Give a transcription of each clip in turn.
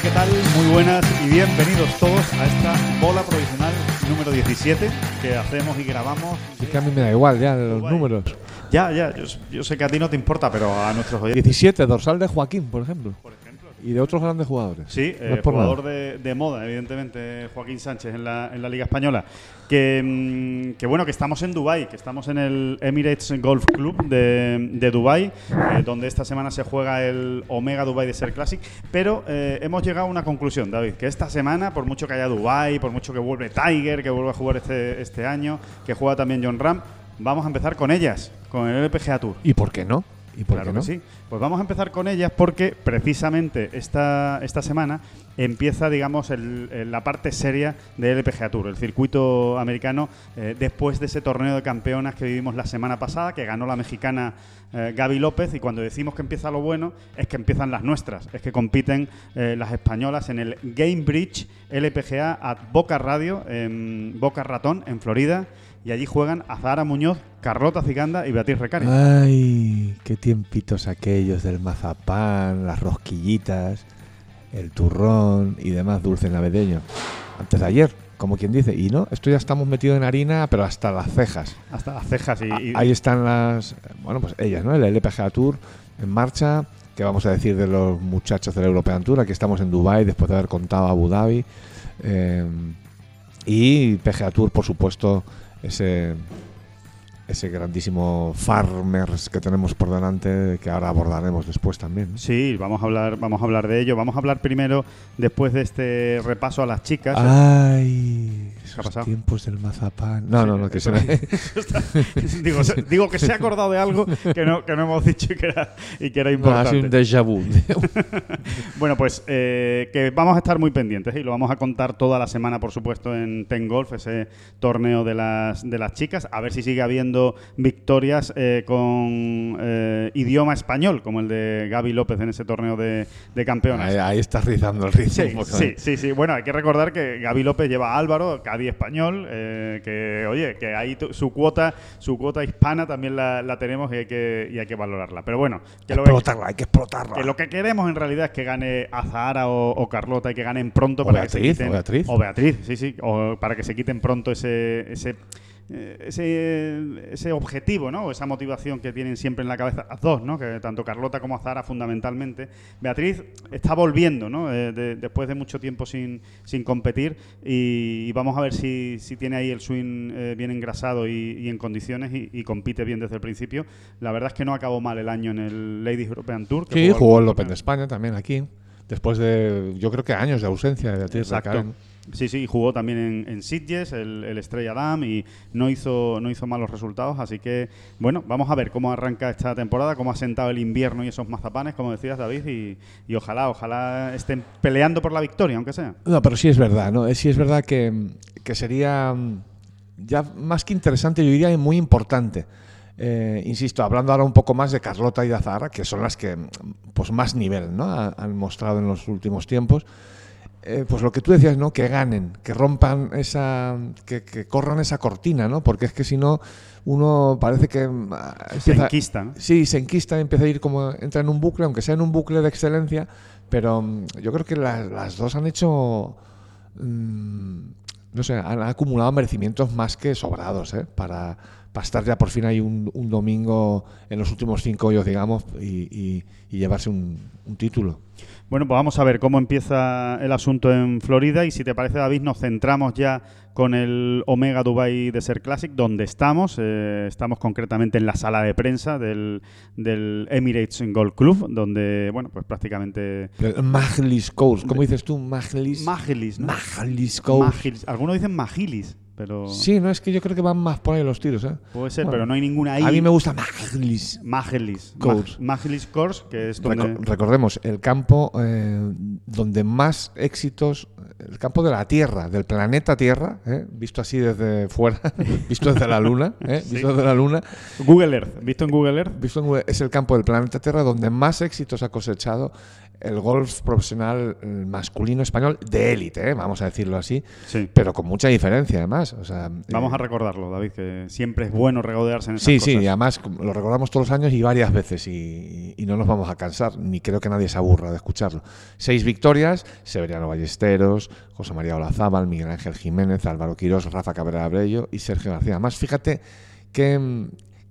Hola, ¿qué tal? Muy buenas y bienvenidos todos a esta bola provisional número 17 que hacemos y grabamos. Es que a mí me da igual ya los números. Ya, ya, yo, yo sé que a ti no te importa, pero a nuestros oyentes. 17, dorsal de Joaquín, por ejemplo. Por ejemplo. Y de otros grandes jugadores. Sí, No eh, jugador de, de moda, evidentemente, Joaquín Sánchez en la, en la Liga Española. Que, mm, que bueno, que estamos en Dubai, que estamos en el Emirates Golf Club de, de Dubai, eh, donde esta semana se juega el Omega Dubai Desert Classic. Pero eh, hemos llegado a una conclusión, David, que esta semana, por mucho que haya Dubai, por mucho que vuelve Tiger, que vuelve a jugar este, este año, que juega también John Ram, vamos a empezar con ellas, con el LPGA Tour. ¿Y por qué no? ¿Y por Claro qué no? que sí. Pues vamos a empezar con ellas porque precisamente esta, esta semana empieza, digamos, el- el- la parte seria del LPGA Tour, el circuito americano, eh, después de ese torneo de campeonas que vivimos la semana pasada, que ganó la mexicana eh, Gaby López, y cuando decimos que empieza lo bueno, es que empiezan las nuestras, es que compiten eh, las españolas en el Game Bridge LPGA at Boca Radio, en Boca Ratón, en Florida, y allí juegan Azahara Muñoz, Carlota Ciganda y Beatriz Recari. Ay, qué tiempitos aquellos del mazapán, las rosquillitas, el turrón y demás dulce navideño. Antes de ayer, como quien dice. Y no, esto ya estamos metidos en harina, pero hasta las cejas. Hasta las cejas y, y- Ahí están las, bueno, pues ellas, ¿no? El LPGA Tour en marcha. ¿Qué vamos a decir de los muchachos del European Tour? Aquí estamos en Dubai después de haber contado Abu Dhabi. Eh, y PGA Tour, por supuesto, ese, ese grandísimo Farmers que tenemos por delante, que ahora abordaremos después también. ¿no? Sí, vamos a hablar, vamos a hablar de ello. Vamos a hablar primero, después de este repaso a las chicas. Ah, Ay, ha pasado? tiempos del mazapán. No, Sí, no, no, que se digo, se- digo que se ha acordado de algo que no, que no hemos dicho y que era, y que era No, importante. un déjà vu. Bueno, pues eh, que vamos a estar muy pendientes y lo vamos a contar toda la semana, por supuesto, en Ten Golf, ese torneo de las, de las chicas. A ver si sigue habiendo victorias eh, con eh, idioma español, como el de Gaby López en ese torneo de, de campeonas. ahí, ahí estás rizando el ritmo. Sí, sí, ¿eh? sí, sí. Bueno, hay que recordar que Gaby López lleva a Álvaro, Español, eh, que oye, que ahí su cuota, su cuota hispana también la, la tenemos y hay que y hay que valorarla. Pero bueno, que lo, explotarla, hay que explotarla. que lo que queremos en realidad es que gane Azahara o, o Carlota y que ganen pronto O para que se Beatriz, quiten o Beatriz. o Beatriz, sí, sí, o para que se quiten pronto ese ese ese, ese objetivo, ¿no? O esa motivación que tienen siempre en la cabeza las dos, ¿no? Que tanto Carlota como Azahara fundamentalmente. Beatriz está volviendo, ¿no? Eh, de- después de mucho tiempo sin, sin competir y, y vamos a ver si, si tiene ahí el swing eh, bien engrasado y, y en condiciones y, y compite bien desde el principio. La verdad es que no acabó mal el año en el Ladies European Tour. que Sí, jugó el Open de España también aquí. Después de, yo creo que años de ausencia de Beatriz Exacto. Sí, sí, jugó también en, en Sitges, el, el Estrella Damm, y no hizo, no hizo malos resultados. Así que, bueno, vamos a ver cómo arranca esta temporada, cómo ha sentado el invierno y esos mazapanes, como decías, David, y, ojalá, ojalá estén peleando por la victoria, aunque sea. No, pero sí es verdad, ¿no? Sí es verdad que, que sería mm, ya más que interesante, yo diría muy importante. Eh, insisto, hablando ahora un poco más de Carlota y de Azahara, que son las que mm, pues más nivel ¿no? Ha- han mostrado en los últimos tiempos. Eh, pues lo que tú decías, ¿no? Que ganen, que rompan esa, que, que corran esa cortina, ¿no? Porque es que si no, uno parece que mm, ah, Se enquista, ¿no? Sí, se enquista y empieza a ir como, entra en un bucle, aunque sea en un bucle de excelencia, pero mm, yo creo que las, las dos han hecho, mm, no sé, han acumulado merecimientos más que sobrados, ¿eh? Para, para estar ya por fin ahí un, un domingo en los últimos cinco hoyos, digamos, y, y- y llevarse un, un título. Bueno, pues vamos a ver cómo empieza el asunto en Florida y si te parece, David, nos centramos ya con el Omega Dubai Desert Classic, donde estamos. Eh, estamos concretamente en la sala de prensa del, del Emirates Golf Club, donde, bueno, pues prácticamente... Majlis Coast, ¿cómo dices tú? Majlis. Magilis, ¿no? Majlis Coast. Magilis. Algunos dicen Magilis, pero Sí, no, es que yo creo que van más por ahí los tiros, ¿eh? puede ser, Bueno, pero no hay ninguna ahí. A mí me gusta Maglis. Magelis. Course. Magelis Course, que es donde... Reco- recordemos, el campo eh, donde más éxitos, el campo de la Tierra, del planeta Tierra, ¿eh? visto así desde fuera, visto desde la Luna, ¿eh? visto desde la Luna, Google Earth. ¿Visto en Google Earth? visto en Google, es el campo del planeta Tierra donde más éxitos ha cosechado el golf profesional eh, masculino español de élite, ¿eh? vamos a decirlo así, Sí. pero con mucha diferencia además. O sea, Vamos eh, a recordarlo, David, que siempre es bueno regodearse en esas Sí, cosas. sí, y además lo recordamos todos los años y varias veces y, y no nos vamos a cansar, ni creo que nadie se aburra de escucharlo. Seis victorias, Severiano Ballesteros, José María Olazábal, Miguel Ángel Jiménez, Álvaro Quirós, Rafa Cabrera Abrello y Sergio García. Además, fíjate qué,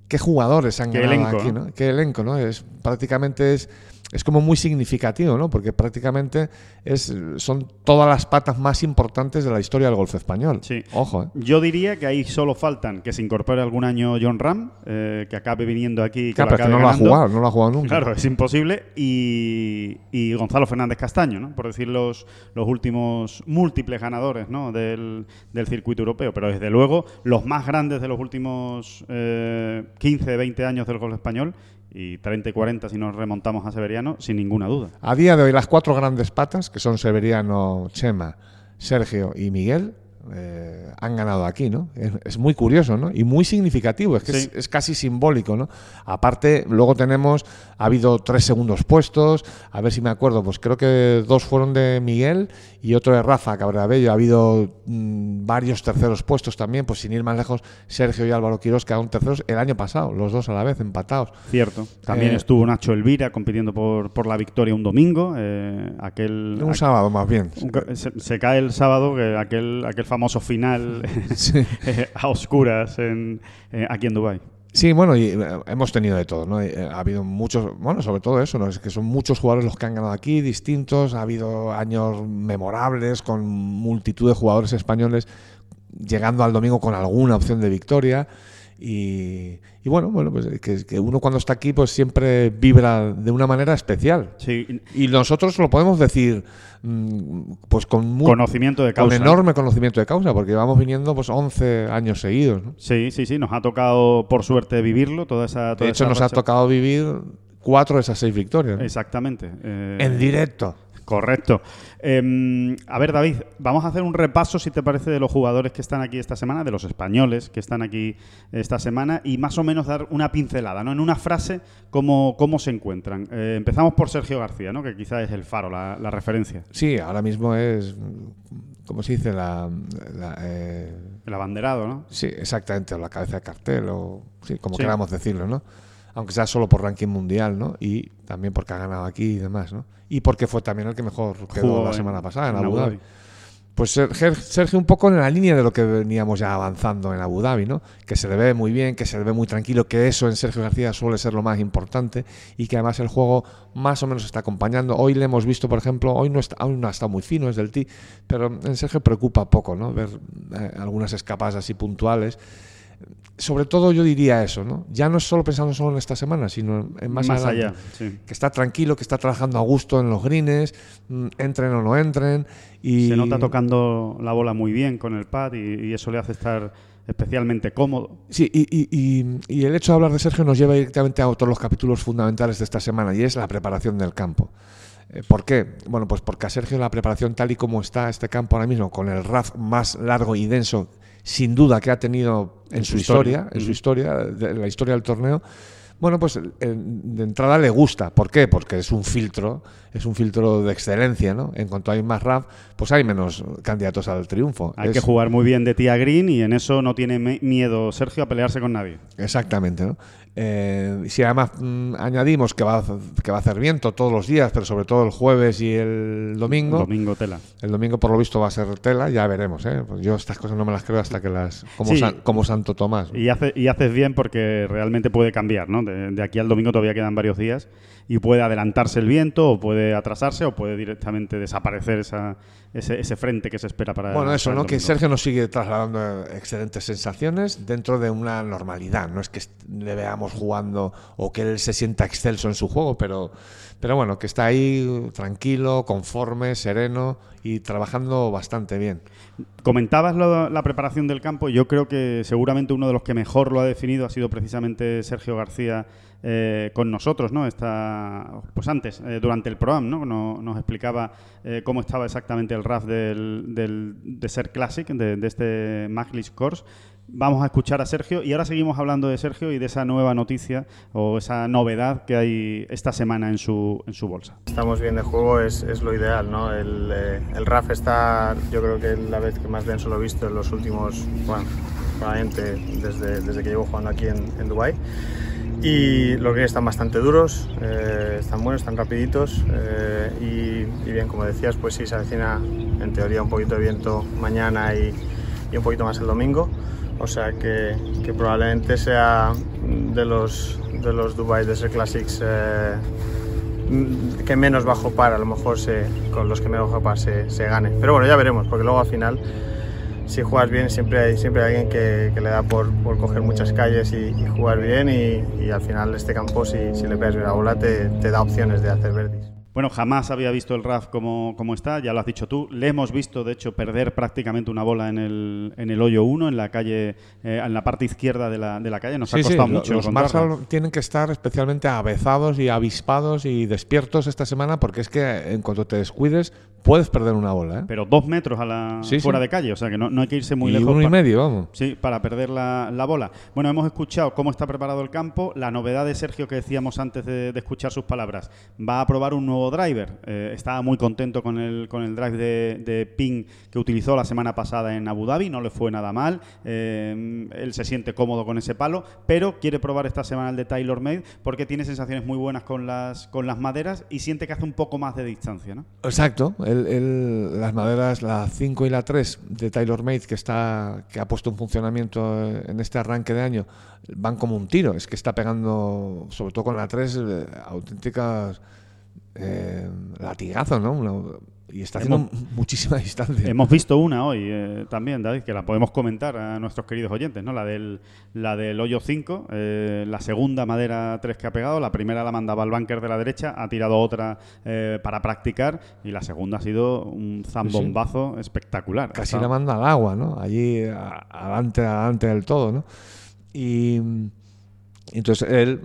qué jugadores han ganado elenco, aquí, ¿no? ¿no? Qué elenco, ¿no? Es, prácticamente es... Es como muy significativo, ¿no? Porque prácticamente es, son todas las patas más importantes de la historia del golf español. Sí. Ojo, ¿eh? Yo diría que ahí solo faltan que se incorpore algún año John Ram, eh, que acabe viniendo aquí. Que Claro, pero es que no lo ha jugado, no lo ha jugado nunca. Claro, es imposible. Y, y Gonzalo Fernández Castaño, ¿no? por decir los, los últimos múltiples ganadores ¿no? del, del circuito europeo. Pero desde luego, los más grandes de los últimos eh, 15, 20 años del golf español, y 30 y 40 si nos remontamos a Severiano, sin ninguna duda. A día de hoy, las cuatro grandes patas, que son Severiano, Chema, Sergio y Miguel, eh, han ganado aquí, ¿no? Es, es muy curioso, ¿no? Y muy significativo, es que Sí. es, es casi simbólico, ¿no? Aparte, luego tenemos, ha habido tres segundos puestos, a ver si me acuerdo, pues creo que dos fueron de Miguel y otro de Rafa Cabrabello, ha habido mm, varios terceros puestos también, pues sin ir más lejos, Sergio y Álvaro Quirós quedaron terceros el año pasado, los dos a la vez, empatados. Cierto. También Eh, estuvo Nacho Elvira compitiendo por, por la victoria un domingo. eh, aquel, Un aqu- sábado más bien. un se, se cae el sábado, que aquel, aquel famoso final Sí. a oscuras en, eh, aquí en Dubái. Sí, bueno, y eh, hemos tenido de todo, ¿no? Eh, Ha habido muchos, bueno, sobre todo eso, ¿no? Es que son muchos jugadores los que han ganado aquí, distintos, ha habido años memorables con multitud de jugadores españoles llegando al domingo con alguna opción de victoria y, y bueno, bueno, pues que, que uno cuando está aquí pues siempre vibra de una manera especial. Sí, Y nosotros lo podemos decir mm, pues con, mu- conocimiento de con causa. enorme conocimiento de causa, porque llevamos viniendo pues 11 años seguidos, ¿no? Sí, sí, sí. Nos ha tocado, por suerte, vivirlo. Toda esa, toda De hecho, esa nos ha tocado vivir cuatro de esas seis victorias. ¿no? Exactamente. eh, En directo. Correcto. Eh, a ver, David, vamos a hacer un repaso, si te parece, de los jugadores que están aquí esta semana, de los españoles que están aquí esta semana, y más o menos dar una pincelada, ¿no? En una frase, cómo, cómo se encuentran. Eh, empezamos por Sergio García, ¿no? Que quizá es el faro, la, la referencia. Sí, ahora mismo es, ¿cómo se dice? La, la, eh, El abanderado, ¿no? sí, exactamente, o la cabeza de cartel, o sí, como Sí. queramos decirlo, ¿no? Aunque sea solo por ranking mundial, ¿no? Y también porque ha ganado aquí y demás, ¿no? Y porque fue también el que mejor quedó Jugó la semana pasada en, Abu Dhabi. Pues Ser- Sergio un poco en la línea de lo que veníamos ya avanzando en Abu Dhabi, ¿no? Que se le ve muy bien, que se le ve muy tranquilo, que eso en Sergio García suele ser lo más importante y que además el juego más o menos está acompañando. Hoy le hemos visto, por ejemplo, hoy no está, aún no ha estado muy fino, es del T, pero en Sergio preocupa poco, ¿no? Ver eh, algunas escapadas así puntuales. Sobre todo yo diría eso, ¿no? Ya no es solo pensando solo en esta semana, sino en más, Más, adelante allá, sí. que está tranquilo, que está trabajando a gusto en los greens, mm, entren o no entren. Y Se nota tocando la bola muy bien con el pad y, y eso le hace estar especialmente cómodo. Sí, y, y- y- y el hecho de hablar de Sergio nos lleva directamente a otros los capítulos fundamentales de esta semana y es la preparación del campo. Eh, ¿Por qué? Bueno, pues porque a Sergio la preparación tal y como está este campo ahora mismo, con el RAF más largo y denso, sin duda que ha tenido en, su historia, en su historia, de la historia del torneo, bueno, pues de entrada le gusta. ¿Por qué? Porque es un filtro, es un filtro de excelencia, ¿no? En cuanto hay más RAF, pues hay menos candidatos al triunfo. Hay Es- que jugar muy bien de tía green y en eso no tiene miedo Sergio a pelearse con nadie. Exactamente, ¿no? Eh, si además mm, añadimos que va, a, que va a hacer viento todos los días, pero sobre todo el jueves y el domingo, Domingo tela. el domingo por lo visto va a ser tela, ya veremos, ¿eh? Pues yo estas cosas no me las creo hasta que las... como, Sí. San- como Santo Tomás. Y, hace- y haces bien porque realmente puede cambiar, ¿no? De, de aquí al domingo todavía quedan varios días y puede adelantarse el viento o puede atrasarse o puede directamente desaparecer esa, ese, ese frente que se espera para Bueno, eso, para el ¿no? Que domingo. Sergio nos sigue trasladando excelentes sensaciones dentro de una normalidad. No es que le veamos jugando o que él se sienta excelso en su juego, pero, pero bueno, que está ahí tranquilo, conforme, sereno y trabajando bastante bien. Comentabas lo- la preparación del campo. y Yo creo que seguramente uno de los que mejor lo ha definido ha sido precisamente Sergio García eh, con nosotros, ¿no? Está, pues antes, eh, durante el programa, ¿no? Nos, explicaba eh, cómo estaba exactamente el RAF del, de Ser Classic, de, de este Maglish Course. Vamos a escuchar a Sergio y ahora seguimos hablando de Sergio y de esa nueva noticia o esa novedad que hay esta semana en su, en su bolsa. estamos bien de juego es, es lo ideal, ¿no? El, eh, el RAF está, yo creo que la vez que más denso lo he visto en los últimos, bueno, probablemente desde, desde que llevo jugando aquí en, en Dubái. Y los greens están bastante duros, eh, están buenos, están rapiditos eh, y, y bien, como decías, pues sí se avecina en teoría un poquito de viento mañana y, y un poquito más el domingo. O sea que, probablemente sea de los, de los Dubai Desert Classics eh, mm, que menos bajo par, a lo mejor con los que menos bajo par se, se gane. Pero bueno, ya veremos, porque luego al final, si juegas bien, siempre hay, siempre alguien que, le da por, por coger muchas calles y, jugar bien. Y, al final, este campo, si, le pegas bien la bola, te, te da opciones de hacer verdes. Bueno, jamás había visto el RAF como, como está, ya lo has dicho tú. Le hemos visto, de hecho, perder prácticamente una bola en el, en el hoyo 1, en la calle, eh, en la parte izquierda de la, de la calle. Nos ha Sí, sí, costado lo- mucho los. Marshall tienen que estar especialmente avezados y avispados y despiertos esta semana porque es que en cuanto te descuides puedes perder una bola. ¿eh? Pero dos metros a la, Sí, fuera sí. de calle, o sea que no, no hay que irse muy y lejos. uno y medio, vamos. Sí, para perder la, la bola. Bueno, hemos escuchado cómo está preparado el campo. La novedad de Sergio que decíamos antes de, de escuchar sus palabras, va a probar un nuevo driver. Eh, estaba muy contento con el, con el drive de, de ping que utilizó la semana pasada en Abu Dhabi, no le fue nada mal. Eh, él se siente cómodo con ese palo, pero quiere probar esta semana el de Taylor Made porque tiene sensaciones muy buenas con las, con las maderas y siente que hace un poco más de distancia, ¿no? Exacto, el- el- las maderas, la 5 y la 3 de Taylor Made que está que ha puesto en funcionamiento eh, en este arranque de año van como un tiro, es que está pegando sobre todo con la 3 eh, auténticas eh, latigazos, ¿no? Una- y está haciendo Hemos- muchísima distancia. Hemos visto una hoy eh, también, David, que la podemos comentar a nuestros queridos oyentes, ¿no? La del, la del hoyo 5, eh, la segunda madera 3 que ha pegado, la primera la mandaba al bunker de la derecha, ha tirado otra eh, para practicar y la segunda ha sido un zambombazo espectacular. casi la manda al agua, ¿no? Allí a- adelante, adelante del todo, ¿no? Y entonces él,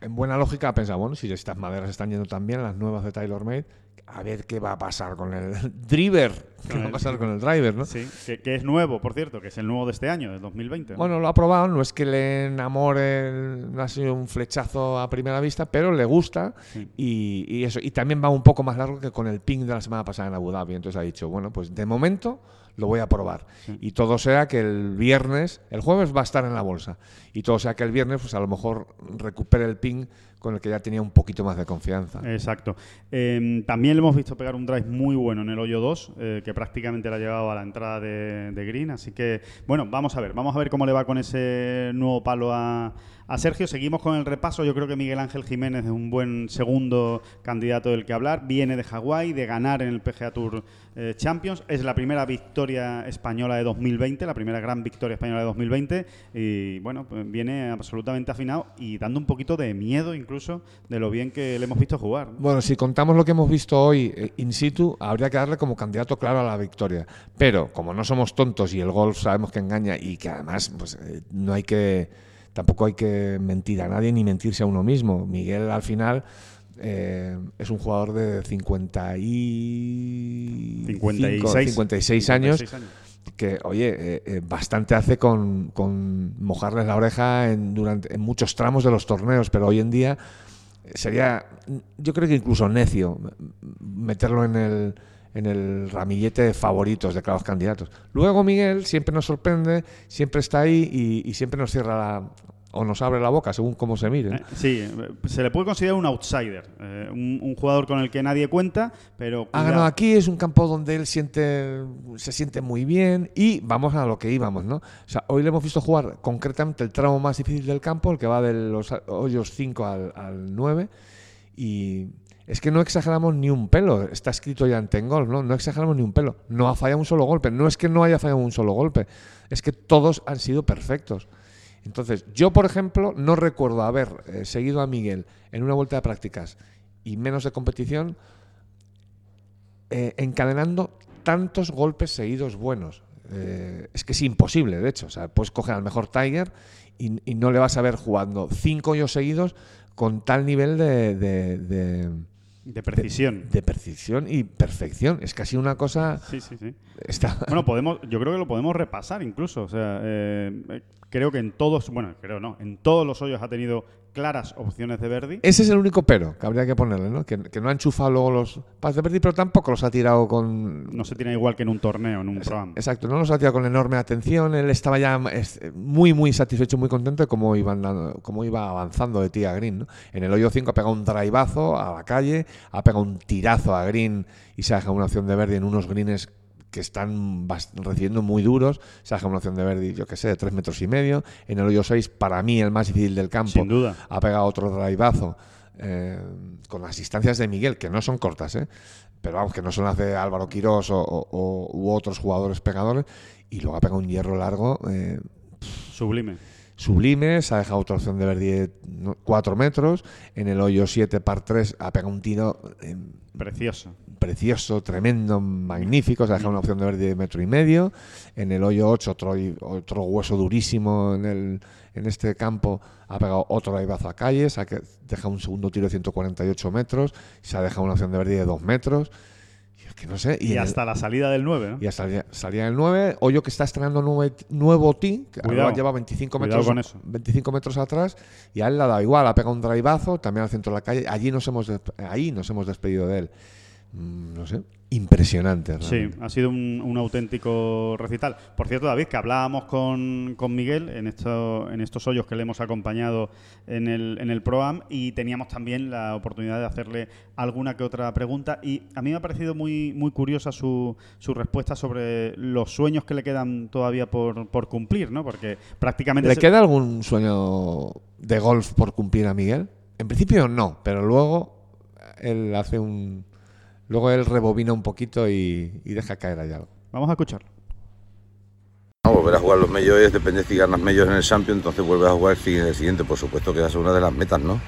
en buena lógica, ha pensado, bueno, si estas maderas están yendo tan bien, las nuevas de Taylor Made, a ver qué va a pasar con el driver, qué va a pasar con el driver, ¿no? Sí, que, que es nuevo, por cierto, que es el nuevo de este año, de 2020. ¿no? Bueno, lo ha probado, no es que le enamore, no ha sido un flechazo a primera vista, pero le gusta Sí. y, y eso. Y también va un poco más largo que con el ping de la semana pasada en Abu Dhabi. Entonces ha dicho, bueno, pues de momento lo voy a probar. Y todo sea que el viernes, el jueves va a estar en la bolsa. Y todo sea que el viernes, pues a lo mejor recupere el ping con el que ya tenía un poquito más de confianza. Exacto. Eh, también le hemos visto pegar un drive muy bueno en el hoyo 2, eh, que prácticamente le ha llegado a la entrada de, de Green. Así que, bueno, vamos a ver. Vamos a ver cómo le va con ese nuevo palo a, a Sergio. Seguimos con el repaso. Yo creo que Miguel Ángel Jiménez es un buen segundo candidato del que hablar. Viene de Hawái, de ganar en el PGA Tour eh, Champions. Es la primera victoria española de 2020, la primera gran victoria española de 2020. Y bueno, pues viene absolutamente afinado y dando un poquito de miedo incluso de lo bien que le hemos visto jugar. ¿no? Bueno, si contamos lo que hemos visto hoy eh, in situ, habría que darle como candidato claro a la victoria. Pero como no somos tontos y el golf sabemos que engaña y que además pues, eh, no hay que, tampoco hay que mentir a nadie ni mentirse a uno mismo. Miguel al final eh, es un jugador de 50 y 56, 56 años 56 años. que, oye, eh, eh, bastante hace con, con mojarles la oreja en, durante, en muchos tramos de los torneos, pero hoy en día sería, yo creo que incluso necio meterlo en el, en el ramillete de favoritos de cada candidatos. Luego Miguel siempre nos sorprende, siempre está ahí y, y siempre nos cierra la, o nos abre la boca según cómo se mire. Eh, Sí, eh, se le puede considerar un outsider, eh, un, un jugador con el que nadie cuenta, pero Ha cuidado. ganado aquí, es un campo donde él siente, se siente muy bien y vamos a lo que íbamos, ¿no? O sea, hoy le hemos visto jugar concretamente el tramo más difícil del campo, el que va de los hoyos 5 al, al 9, Y es que no exageramos ni un pelo. Está escrito ya en Tengol, ¿no? No exageramos ni un pelo. No ha fallado un solo golpe. No es que no haya fallado un solo golpe. Es que todos han sido perfectos. Entonces, yo, por ejemplo, no recuerdo haber eh, seguido a Miguel en una vuelta de prácticas y menos de competición eh, encadenando tantos golpes seguidos buenos. Eh, es que es imposible, de hecho. O sea, puedes coger al mejor Tiger y, no le vas a ver jugando cinco hoyos seguidos con tal nivel de- De precisión. de precisión y perfección. Es casi una cosa. Sí, sí, sí. Está, Bueno, podemos, yo creo que lo podemos repasar incluso. O sea, eh, eh, creo que en todos, bueno, creo no, en todos los hoyos ha tenido claras opciones de Verdi. Ese es el único pero que habría que ponerle, ¿no? Que, que no ha enchufado luego los pads de Verdi, pero tampoco los ha tirado con. No se tiene igual que en un torneo, en un programa. Exacto, no los ha tirado con enorme atención. Él estaba ya muy, muy satisfecho, muy contento de cómo, iban, dando- cómo iba avanzando de tía a Green. ¿no? En el hoyo 5 ha pegado un drivazo a la calle, ha pegado un tirazo a Green y se ha dejado una opción de Verdi en unos greens que están recibiendo muy duros. Se ha dejado una opción de Verdi, yo qué sé, de 3 metros y medio. En el hoyo 6, para mí, el más difícil del campo Sin duda. ha pegado otro drivazo eh, con las distancias de Miguel, que no son cortas, ¿eh? pero vamos, que no son las de Álvaro Quirós o, o- o- u otros jugadores pegadores, y luego ha pegado un hierro largo eh, Sublime. sublime, se ha dejado otra opción de Verdi 4 metros, en el hoyo 7 par 3 ha pegado un tiro eh, Precioso. Precioso, tremendo, magnífico. Se ha dejado una opción de verde de metro y medio. En el hoyo 8, otro, otro hueso durísimo en, el, en este campo. Ha pegado otro drivazo a calle. Se ha que- dejado un segundo tiro de 148 metros. Se ha dejado una opción de verde de 2 metros. Y es que no sé. Y, el- hasta la salida del 9, ¿no? y ya salía, salía el 9, hoyo que está estrenando nueve- nuevo tee, que Cuidado. lleva 25 Cuidado metros, con eso. 25 metros atrás, y a él le ha dado igual, ha pegado un drivazo, también al centro de la calle, allí nos hemos, ahí nos hemos despedido de él. Mm, no sé, impresionante. Sí, realmente. ha sido un, un auténtico recital. Por cierto, David, que hablábamos con, con Miguel en, esto, en estos hoyos que le hemos acompañado en el, en el ProAm y teníamos también la oportunidad de hacerle alguna que otra pregunta. Y a mí me ha parecido muy, muy curiosa su, su respuesta sobre los sueños que le quedan todavía por, por cumplir, ¿no? Porque prácticamente... ¿Le se- queda algún sueño de golf por cumplir a Miguel? En principio no, pero luego él hace un... Luego él rebobina un poquito y, y deja caer ahí algo. Vamos a escucharlo. No, volver a jugar los medios depende si ganas medios en el Champions, entonces vuelves a jugar el sigui- el siguiente, por supuesto que esa es una de las metas, ¿no?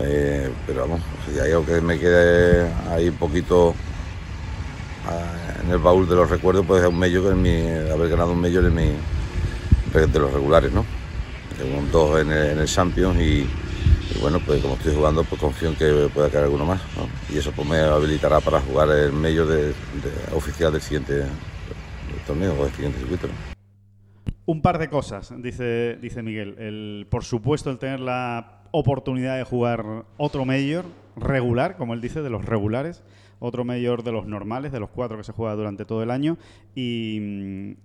Eh, pero vamos, si hay algo que me quede ahí un poquito ah, en el baúl de los recuerdos, pues es un medio que es mi, haber ganado un medio en mi, de los regulares, ¿no? Tengo un dos en el, en el Champions y, y bueno, pues como estoy jugando, pues confío en que pueda caer alguno más, ¿no? Y eso pues me habilitará para jugar el medio de, oficial del siguiente torneo o del siguiente circuito. Un par de cosas, dice, dice Miguel. El, por supuesto, el tener la oportunidad de jugar otro mayor regular, como él dice, de los regulares, otro mayor de los normales, de los cuatro que se juega durante todo el año, y,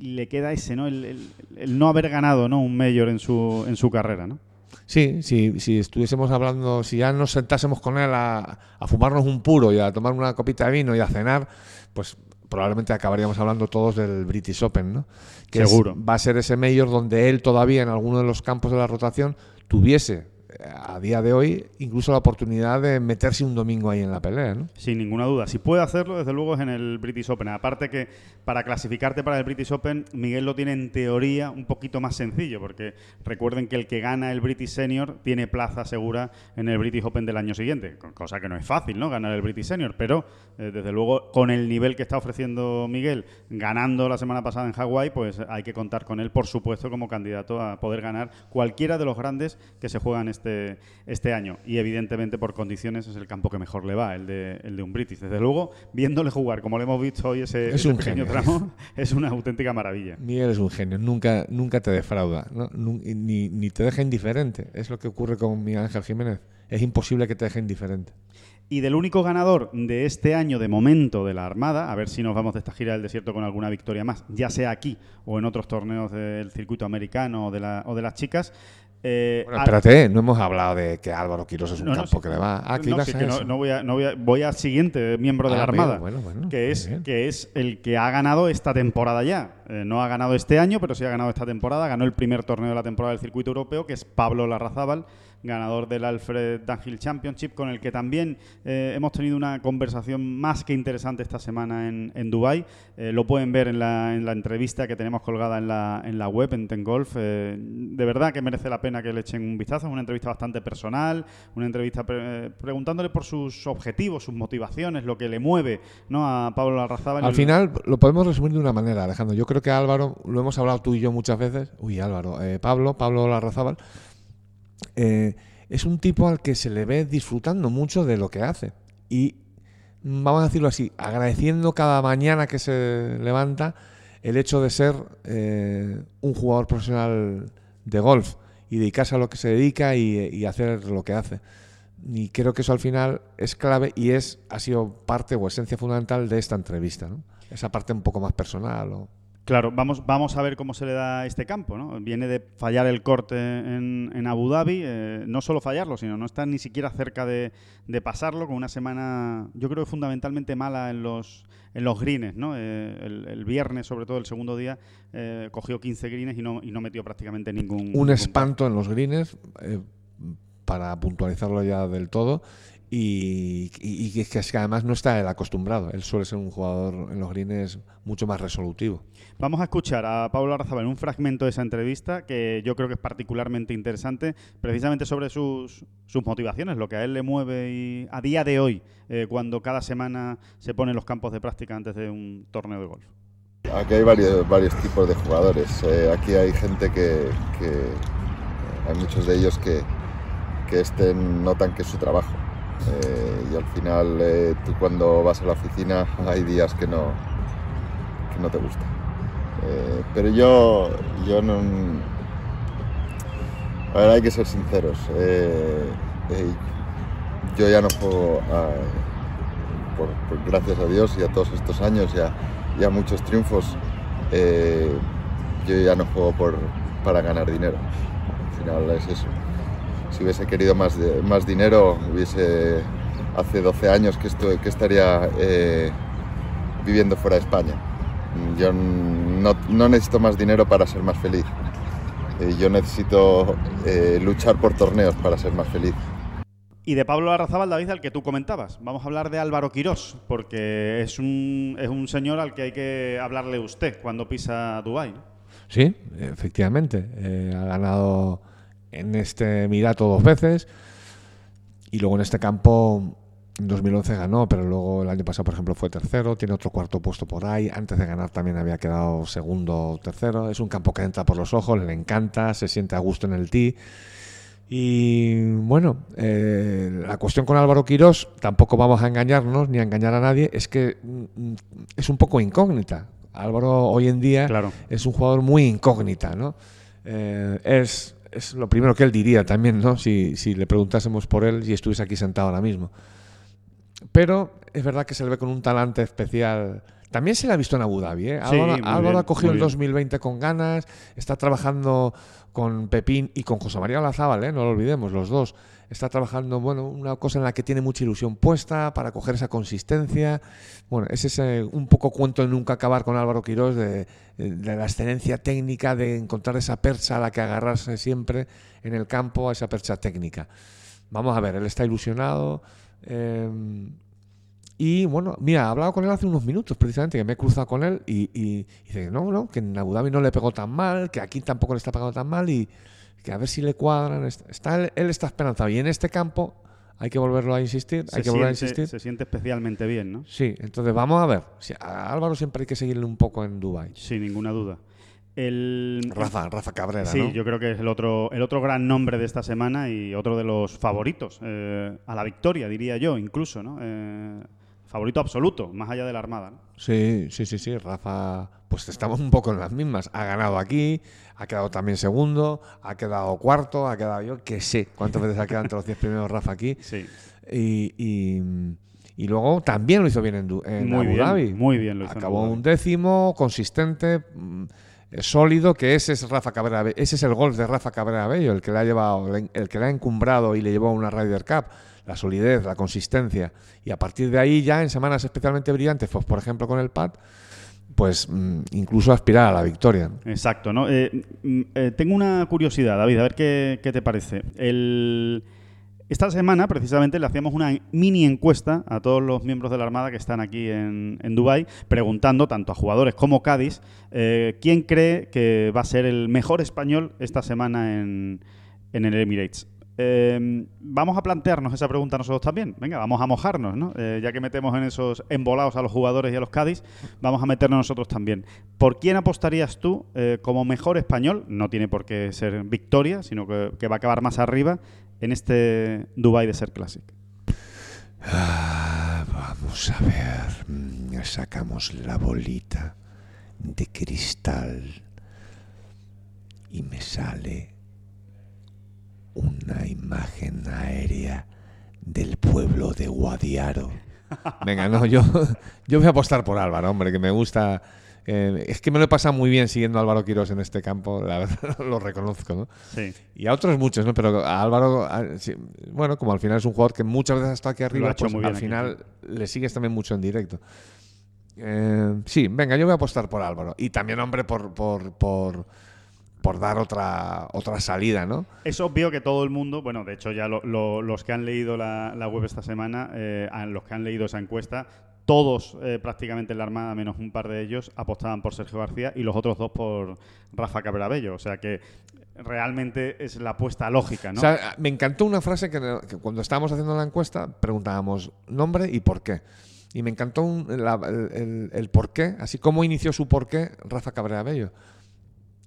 le queda ese, ¿no? El, el- el no haber ganado ¿no? un mayor en su, en su carrera, ¿no? Sí, sí, si estuviésemos hablando, si ya nos sentásemos con él a, a fumarnos un puro y a tomar una copita de vino y a cenar, pues probablemente acabaríamos hablando todos del British Open, ¿no? Que es- Seguro. va a ser ese mayor donde él todavía en alguno de los campos de la rotación tuviese a día de hoy incluso la oportunidad de meterse un domingo ahí en la pelea, ¿no? Sin ninguna duda. Si puede hacerlo, desde luego es en el British Open. Aparte que para clasificarte para el British Open, Miguel lo tiene en teoría un poquito más sencillo, porque recuerden que el que gana el British Senior tiene plaza segura en el British Open del año siguiente, co- cosa que no es fácil, ¿no? Ganar el British Senior, pero eh, desde luego con el nivel que está ofreciendo Miguel, ganando la semana pasada en Hawái, pues hay que contar con él, por supuesto, como candidato a poder ganar cualquiera de los grandes que se juegan este, este año. Y evidentemente por condiciones es el campo que mejor le va, el de, el de un British. Desde luego, viéndole jugar, como lo hemos visto hoy, ese, Es ese un pequeño genio. tramo, es una auténtica maravilla. Miguel es un genio, nunca, nunca te defrauda, ni, ni te deja indiferente. Es lo que ocurre con Miguel Ángel Jiménez. Es imposible que te deje indiferente. Y del único ganador de este año de momento de la Armada, a ver si nos vamos de esta gira del desierto con alguna victoria más, ya sea aquí o en otros torneos del circuito americano o de, la- o de las chicas. Eh, Bueno, Al- espérate, no hemos hablado de que Álvaro Quirós es un No, no, campo sí. que le va. Ah, No, sí, que no, eso. no voy a, voy a- voy al siguiente miembro de Ah, la Armada, bueno, bueno, que, es, bien. que es el que ha ganado esta temporada ya. Eh, no ha ganado este año, pero sí ha ganado esta temporada. Ganó el primer torneo de la temporada del circuito europeo, que es Pablo Larrazábal, ganador del Alfred Dunhill Championship, con el que también eh, hemos tenido una conversación más que interesante esta semana en, en Dubái. Eh, lo pueden ver en la, en la entrevista que tenemos colgada en la, en la web, en Tengolf. Eh, de verdad que merece la pena que le echen un vistazo. Es una entrevista bastante personal, una entrevista pre- preguntándole por sus objetivos, sus motivaciones, lo que le mueve ¿no? a Pablo Larrazábal. Al El- final lo podemos resumir de una manera, Alejandro. Yo creo que Álvaro, lo hemos hablado tú y yo muchas veces. Uy, Álvaro, eh, Pablo, Pablo Larrazábal, eh, es un tipo al que se le ve disfrutando mucho de lo que hace. Y mm, vamos a decirlo así, agradeciendo cada mañana que se levanta el hecho de ser eh, un jugador profesional de golf y dedicarse a lo que se dedica y, y hacer lo que hace. Y creo que eso al final es clave y es ha sido parte o esencia fundamental de esta entrevista. Esa parte un poco más personal. o- Claro, vamos, vamos a ver cómo se le da este campo. ¿no? Viene de fallar el corte en, en Abu Dhabi, eh, no solo fallarlo, sino no está ni siquiera cerca de, de pasarlo, con una semana, yo creo que fundamentalmente mala en los, en los greens. ¿no? Eh, el, el viernes, sobre todo el segundo día, eh, cogió 15 greens y no, y no metió prácticamente ningún. Un ningún espanto en los greens, eh, para puntualizarlo ya del todo. Y, y- y que, que es que además no está él acostumbrado. Él suele ser un jugador en los greens mucho más resolutivo. Vamos a escuchar a Pablo Arrazabal en un fragmento de esa entrevista que yo creo que es particularmente interesante, precisamente sobre sus, sus motivaciones, lo que a él le mueve y a día de hoy, eh, cuando cada semana se pone en los campos de práctica antes de un torneo de golf. Aquí hay varios, varios tipos de jugadores. Eh, aquí hay gente que, que- hay muchos de ellos que, que este notan que es su trabajo. Eh, y al final eh, tú cuando vas a la oficina hay días que no, que no te gusta. Eh, pero yo, yo no... A hay que ser sinceros. Eh, yo ya no juego, a- por- gracias a Dios y a todos estos años ya ya muchos triunfos, yo ya no juego por, para ganar dinero. Al final es eso. Si hubiese querido más, de- más dinero, hubiese hace 12 años que, estoy, que estaría eh, viviendo fuera de España. Yo no, no necesito más dinero para ser más feliz. Eh, yo necesito eh, luchar por torneos para ser más feliz. Y de Pablo Arrazabal, David, al que tú comentabas. Vamos a hablar de Álvaro Quirós, porque es un, es un señor al que hay que hablarle usted cuando pisa Dubái. ¿no? Sí, efectivamente. Eh, ha ganado en este Emirato dos veces y luego en este campo en 2011 ganó, pero luego el año pasado, por ejemplo, fue tercero. Tiene otro cuarto puesto por ahí. Antes de ganar también había quedado segundo o tercero. Es un campo que entra por los ojos, le encanta, se siente a gusto en el tee. Y bueno, eh, la cuestión con Álvaro Quirós, tampoco vamos a engañarnos ni a engañar a nadie, es que mm, es un poco incógnita. Álvaro hoy en día Claro. es un jugador muy incógnita, ¿no? Eh, es, es lo primero que él diría también, ¿no? Si, si le preguntásemos por él y estuviese aquí sentado ahora mismo. Pero es verdad que se le ve con un talante especial. También se le ha visto en Abu Dhabi, ¿eh? Sí, Álvaro, muy Álvaro bien, ha cogido el bien. 2020 con ganas, está trabajando con Pepín y con José María Olazábal, ¿eh? no lo olvidemos, los dos. Está trabajando, bueno, una cosa en la que tiene mucha ilusión puesta para coger esa consistencia. Bueno, es ese un poco cuento de nunca acabar con Álvaro Quirós, de, de la excelencia técnica, de encontrar esa percha a la que agarrarse siempre en el campo, a esa percha técnica. Vamos a ver, él está ilusionado. eh, y bueno, mira, he hablado con él hace unos minutos precisamente, que me he cruzado con él y, y- y dice que no, no, que en Abu Dhabi no le pegó tan mal, que aquí tampoco le está pegando tan mal y que a ver si le cuadran. Está, él, está esperanzado. Y en este campo hay que volverlo a insistir, hay que volver a siente, insistir. se siente especialmente bien, ¿no? Sí, entonces vamos a ver. A Álvaro siempre hay que seguirle un poco en Dubai. Sin ninguna duda. El, Rafa, Rafa Cabrera, Sí, ¿no? yo creo que es el otro, el otro gran nombre de esta semana y otro de los favoritos eh, a la victoria, diría yo, incluso, ¿no? Eh, favorito absoluto, más allá de la Armada. ¿no? Sí, sí, sí, sí. Rafa, pues estamos un poco en las mismas. Ha ganado aquí, ha quedado también segundo, ha quedado cuarto, ha quedado yo, que sé cuántas veces ha quedado entre los 10 primeros Rafa aquí. Sí, Y, y, y luego también lo hizo bien en, muy Abu bien, Dhabi. muy bien lo hizo Acabó un décimo, consistente, mm, sólido, que ese es Rafa Cabrera, ese es el golf de Rafa Cabrera Bello, el que le ha llevado, el que le ha encumbrado y le llevó a una Ryder Cup. La solidez, la consistencia. Y a partir de ahí ya en semanas especialmente brillantes, pues por ejemplo con el pad, pues mm, incluso aspirar a la victoria. Exacto, ¿no? Eh, mm, eh, tengo una curiosidad, David, a ver qué, qué te parece. Esta semana, precisamente, le hacíamos una mini encuesta a todos los miembros de la Armada que están aquí en, en Dubái, preguntando tanto a jugadores como Cádiz eh, quién cree que va a ser el mejor español esta semana en, en el Emirates. Eh, vamos a plantearnos esa pregunta nosotros también. Venga, vamos a mojarnos, ¿no? Eh, ya que metemos en esos embolados a los jugadores y a los Cádiz, vamos a meternos nosotros también. ¿Por quién apostarías tú eh, como mejor español? No tiene por qué ser victoria, sino que, va a acabar más arriba en este Dubai Desert Classic. Ah, vamos a ver. Mm, Sacamos la bolita de cristal y me sale una imagen aérea del pueblo de Guadiaro. Venga, no, yo, yo voy a apostar por Álvaro, hombre, que me gusta. eh, es que me lo he pasado muy bien siguiendo a Álvaro Quirós en este campo, la verdad lo reconozco, ¿no? Sí. Y a otros muchos, ¿no? Pero a Álvaro, a- sí, bueno, como al final es un jugador que muchas veces ha estado aquí arriba, pues muy bien al aquí, final le sigues también mucho en directo. Eh, sí, venga, yo voy a apostar por Álvaro. Y también, hombre, por, por, por, por dar otra, otra salida, ¿no? Es obvio que todo el mundo, bueno, de hecho ya lo- lo- los que han leído la, la web esta semana, eh, los que han leído esa encuesta, todos eh, prácticamente en la Armada, menos un par de ellos, apostaban por Sergio García y los otros dos por Rafa Cabrabello. O sea que realmente es la apuesta lógica, ¿no? O sea, me encantó una frase que, que cuando estábamos haciendo la encuesta preguntábamos nombre y por qué. Y me encantó un- la- el, el- el por qué, así como inició su por qué Rafa Cabrera Bello.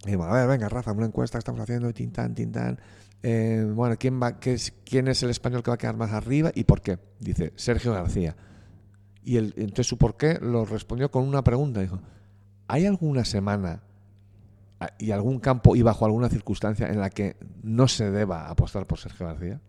Y a ver, venga, Rafa, una encuesta que estamos haciendo, tintán, tintán. Eh, bueno, ¿quién, va, qué es, ¿quién es el español que va a quedar más arriba y por qué? Dice, Sergio García. Y el, entonces su por qué lo respondió con una pregunta. Dijo, ¿hay alguna semana y algún campo y bajo alguna circunstancia en la que no se deba apostar por Sergio García?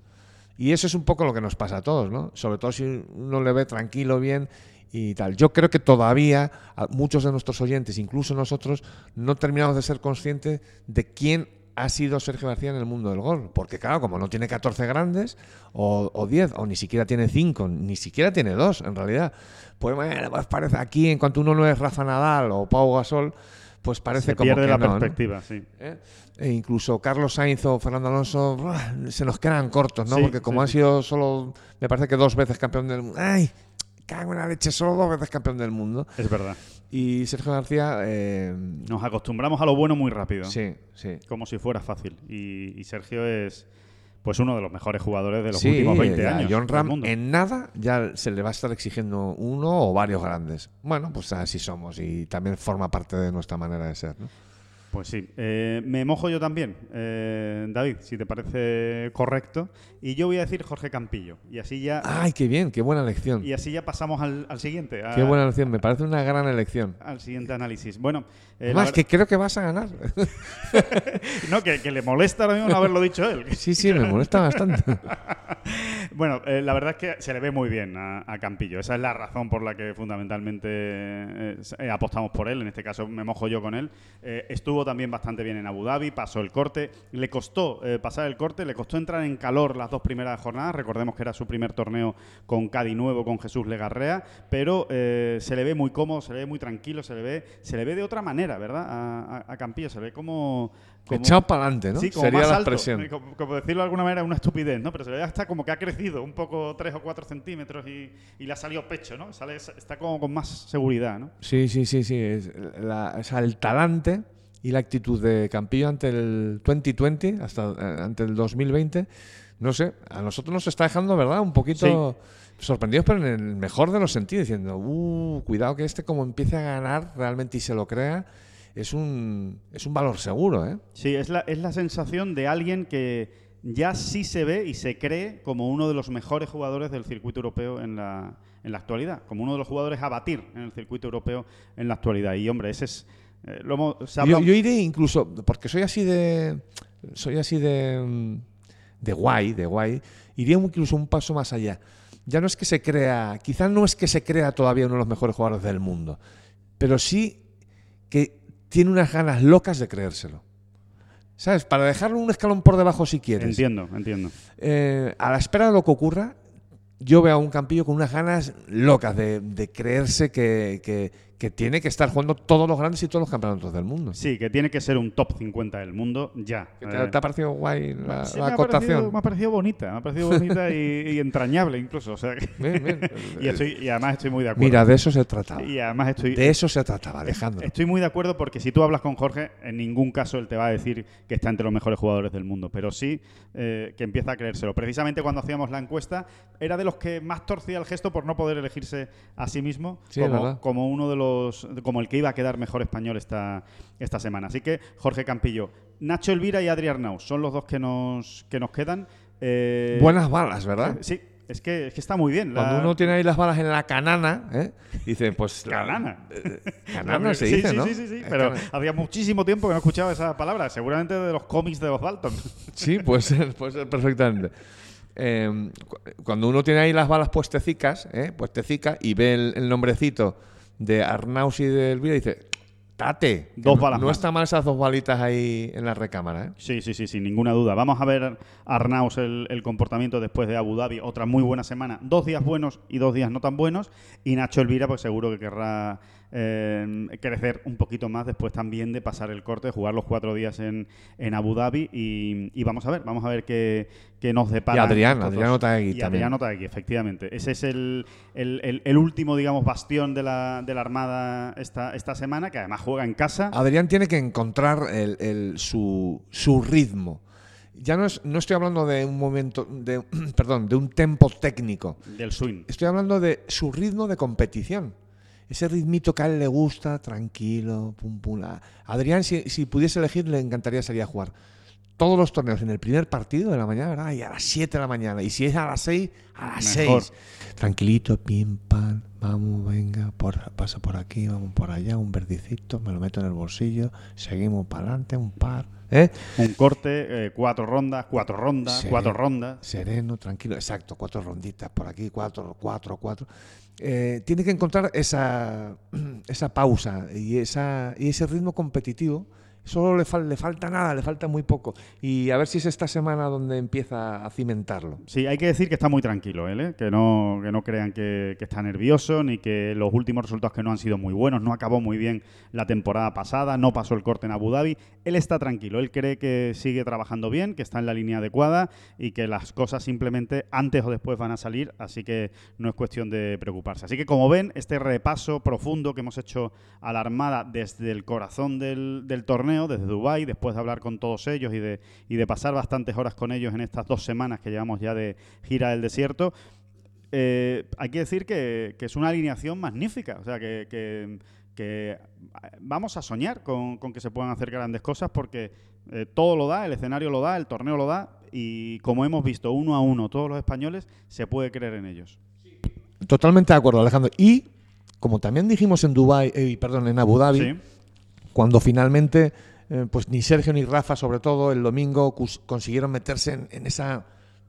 Y eso es un poco lo que nos pasa a todos, ¿no? Sobre todo si uno le ve tranquilo, bien y tal. Yo creo que todavía muchos de nuestros oyentes, incluso nosotros, no terminamos de ser conscientes de quién ha sido Sergio García en el mundo del gol. Porque claro, como no tiene 14 grandes, o, o 10, o ni siquiera tiene 5, ni siquiera tiene 2 en realidad, pues bueno, pues parece aquí, en cuanto uno no es Rafa Nadal o Pau Gasol, pues parece Se como pierde que la no, ¿no? perspectiva, sí. ¿eh? E incluso Carlos Sainz o Fernando Alonso se nos quedan cortos, ¿no? Sí, Porque como sí, han sido solo, me parece que dos veces campeón del mundo. ¡Ay! Cago en la leche, solo dos veces campeón del mundo. Es verdad. Y Sergio García, eh, Nos acostumbramos a lo bueno muy rápido. sí, sí. Como si fuera fácil. Y, y Sergio es pues uno de los mejores jugadores de los Sí, últimos 20 ya, años. John Ram en nada ya se le va a estar exigiendo uno o varios grandes. Bueno, pues así somos y también forma parte de nuestra manera de ser. ¿no? Pues sí, Eh, me mojo yo también, eh, David, si te parece correcto. Y yo voy a decir Jorge Campillo. Y así ya, Ay, qué bien, qué buena elección. y así ya pasamos al, al siguiente. a- Qué buena elección, me parece una gran elección. Al siguiente análisis. Bueno, eh, ver- que creo que vas a ganar. no, que, que le molesta ahora mismo no haberlo dicho él. Sí, sí, me molesta bastante. Bueno, eh, la verdad es que se le ve muy bien a, a Campillo. Esa es la razón por la que fundamentalmente apostamos por él. En este caso me mojo yo con él. Eh, estuvo también bastante bien en Abu Dhabi, pasó el corte. Le costó eh, pasar el corte, le costó entrar en calor las dos primeras jornadas. Recordemos que era su primer torneo con Cádiz Nuevo, con Jesús Legarrea. Pero eh, se le ve muy cómodo, se le ve muy tranquilo, se le ve, se le ve de otra manera, ¿verdad? A, a- a Campillo. Se ve como... como- Echado para adelante, ¿no? Sí, como Sería más la alto, expresión. Como, como decirlo de alguna manera, una estupidez, ¿no? Pero se ve hasta como que ha crecido un poco 3 o 4 centímetros y, y le ha salido pecho, ¿no? Sale, está como con más seguridad, ¿no? Sí, sí, sí, sí. Es la- el talante y la actitud de Campillo ante el 2020, hasta eh, ante el 2020, no sé, a nosotros nos está dejando, ¿verdad? Un poquito sorprendidos, pero en el mejor de los sentidos, diciendo, uh, cuidado que este como empiece a ganar realmente y se lo crea, es un, es un valor seguro, ¿eh? Sí, es la, es la sensación de alguien que ya sí se ve y se cree como uno de los mejores jugadores del circuito europeo en la, en la actualidad, como uno de los jugadores a batir en el circuito europeo en la actualidad. Y hombre, ese es... eh, lo hemos- Yo, yo iré incluso, porque soy así de. Soy así de. de guay, de guay. Iría incluso un paso más allá. Ya no es que se crea. Quizás no es que se crea todavía uno de los mejores jugadores del mundo. Pero sí que tiene unas ganas locas de creérselo. ¿Sabes? Para dejarlo un escalón por debajo si quieres. Entiendo, entiendo. Eh, a la espera de lo que ocurra, yo veo a un Campillo con unas ganas locas de, de creerse que, que- que tiene que estar jugando todos los grandes y todos los campeonatos del mundo. Sí, que tiene que ser un top 50 del mundo ya. ¿Qué ¿Te, te ha parecido guay la, sí, la me, ha parecido, acotación? me ha parecido bonita, me ha parecido bonita y, y entrañable incluso. O sea, que- Bien, bien. y, estoy- y además estoy muy de acuerdo. Mira, de eso se trataba. y además estoy, De eso se trataba, Alejandro. Estoy muy de acuerdo porque si tú hablas con Jorge, en ningún caso él te va a decir que está entre los mejores jugadores del mundo, pero sí eh, que empieza a creérselo. Precisamente cuando hacíamos la encuesta, era de los que más torcía el gesto por no poder elegirse a sí mismo Sí, como uno de los, como el que iba a quedar mejor español esta, esta semana. Así que Jorge Campillo, Nacho Elvira y Adri Arnaus son los dos que nos, que nos quedan. Eh, Buenas balas, ¿verdad? Sí, es que, es que está muy bien. Cuando La- uno tiene ahí las balas en la canana, ¿eh? dice, pues... la- Canana. eh, canana se sí, dice, sí, ¿no? sí, sí, sí, pero canana. había muchísimo tiempo que no escuchaba esa palabra, seguramente de los cómics de los Dalton. Sí, puede ser, puede ser perfectamente. Eh, cu- cuando uno tiene ahí las balas puestecicas, ¿eh? puestecicas, y ve el, el nombrecito de Arnaus y de Elvira, dice, tate. Dos no- balas No más. está mal esas dos balitas ahí en la recámara, ¿eh? Sí, sí, sí, sin ninguna duda. Vamos a ver, Arnaus, el, el comportamiento después de Abu Dhabi. Otra muy buena semana. Dos días buenos y dos días no tan buenos. Y Nacho Elvira, pues seguro que querrá eh, crecer un poquito más después también de pasar el corte, jugar los cuatro días en, en Abu Dhabi. Y, y vamos a ver, vamos a ver qué, qué nos depara. Y Adrián, Adrián. Otaegui Y también. Adrián Otaegui, efectivamente. Ese es el, el- el- el último, digamos, bastión de la, de la Armada esta, esta semana, que además juega en casa. Adrián tiene que encontrar el- el- su, su ritmo. Ya no, es, no estoy hablando de un momento, de, perdón, de un tempo técnico. Del swing. Estoy hablando de su ritmo de competición. Ese ritmito que a él le gusta, tranquilo, pum pum. A Adrián, si, si pudiese elegir, le encantaría salir a jugar todos los torneos en el primer partido de la mañana, ¿verdad? Y a las 7 de la mañana. Y si es a las 6, a las Mejor. 6. Tranquilito, pim, pam, vamos, venga, por, pasa por aquí, vamos por allá, un verdicito, me lo meto en el bolsillo, seguimos para adelante, un par. ¿eh? Un corte, eh, cuatro rondas, cuatro rondas, cuatro rondas. Sereno, tranquilo, exacto, cuatro ronditas por aquí, cuatro, cuatro, cuatro. Eh, tiene que encontrar esa, esa pausa y, esa, y ese ritmo competitivo. Solo le, le falta nada, le falta muy poco. Y a ver si es esta semana donde empieza a cimentarlo. Sí, hay que decir que está muy tranquilo él, ¿eh? que, no, que no crean que, está nervioso ni que los últimos resultados que no han sido muy buenos, no acabó muy bien la temporada pasada, no pasó el corte en Abu Dhabi. Él está tranquilo, él cree que sigue trabajando bien, que está en la línea adecuada y que las cosas simplemente antes o después van a salir, así que no es cuestión de preocuparse. Así que como ven, este repaso profundo que hemos hecho a la Armada desde el corazón del torneo, desde Dubái, después de hablar con todos ellos y de, y de pasar bastantes horas con ellos en estas dos semanas que llevamos ya de gira del desierto, eh, hay que decir que, que es una alineación magnífica. O sea, que, que- que, vamos a soñar con, con que se puedan hacer grandes cosas porque eh, todo lo da, el escenario lo da, el torneo lo da y como hemos visto uno a uno todos los españoles, se puede creer en ellos. Totalmente de acuerdo, Alejandro. Y como también dijimos en Dubai, eh, perdón, en Abu Dhabi, Sí. cuando finalmente, eh, pues ni Sergio ni Rafa, sobre todo el domingo, consiguieron meterse en, en esa,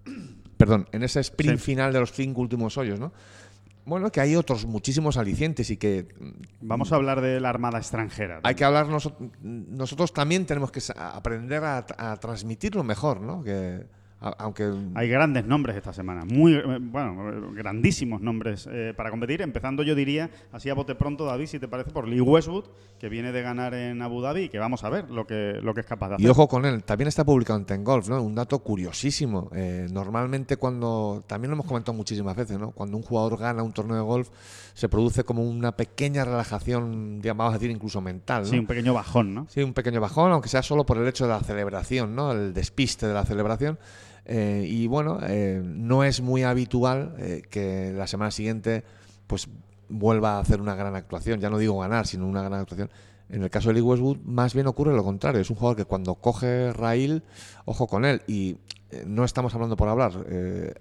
perdón, en ese sprint Sí. final de los cinco últimos hoyos, ¿no? Bueno, que hay otros muchísimos alicientes y que mm, Vamos a hablar de la Armada extranjera. hay que hablar noso- nosotros también tenemos que aprender a, a transmitirlo mejor, ¿no? Que aunque Hay grandes nombres esta semana, muy eh, bueno, grandísimos nombres eh, para competir. Empezando, yo diría, así a bote pronto, David, si te parece, por Lee Westwood, que viene de ganar en Abu Dhabi y que vamos a ver lo que, lo que es capaz de hacer. Y ojo con él, también está publicado en Ten Golf, ¿no? Un dato curiosísimo. Eh, normalmente cuando, también lo hemos comentado muchísimas veces, ¿no? Cuando un jugador gana un torneo de golf, se produce como una pequeña relajación, ya vamos a decir incluso mental, ¿no? Sí, un pequeño bajón, ¿no? Sí, un pequeño bajón, aunque sea solo por el hecho de la celebración, ¿no? El despiste de la celebración. Eh, y bueno, eh, no es muy habitual eh, que la semana siguiente pues vuelva a hacer una gran actuación. Ya no digo ganar, sino una gran actuación. En el caso de Lee Westwood, más bien ocurre lo contrario. Es un jugador que cuando coge raíl, ojo con él. Y no estamos hablando por hablar.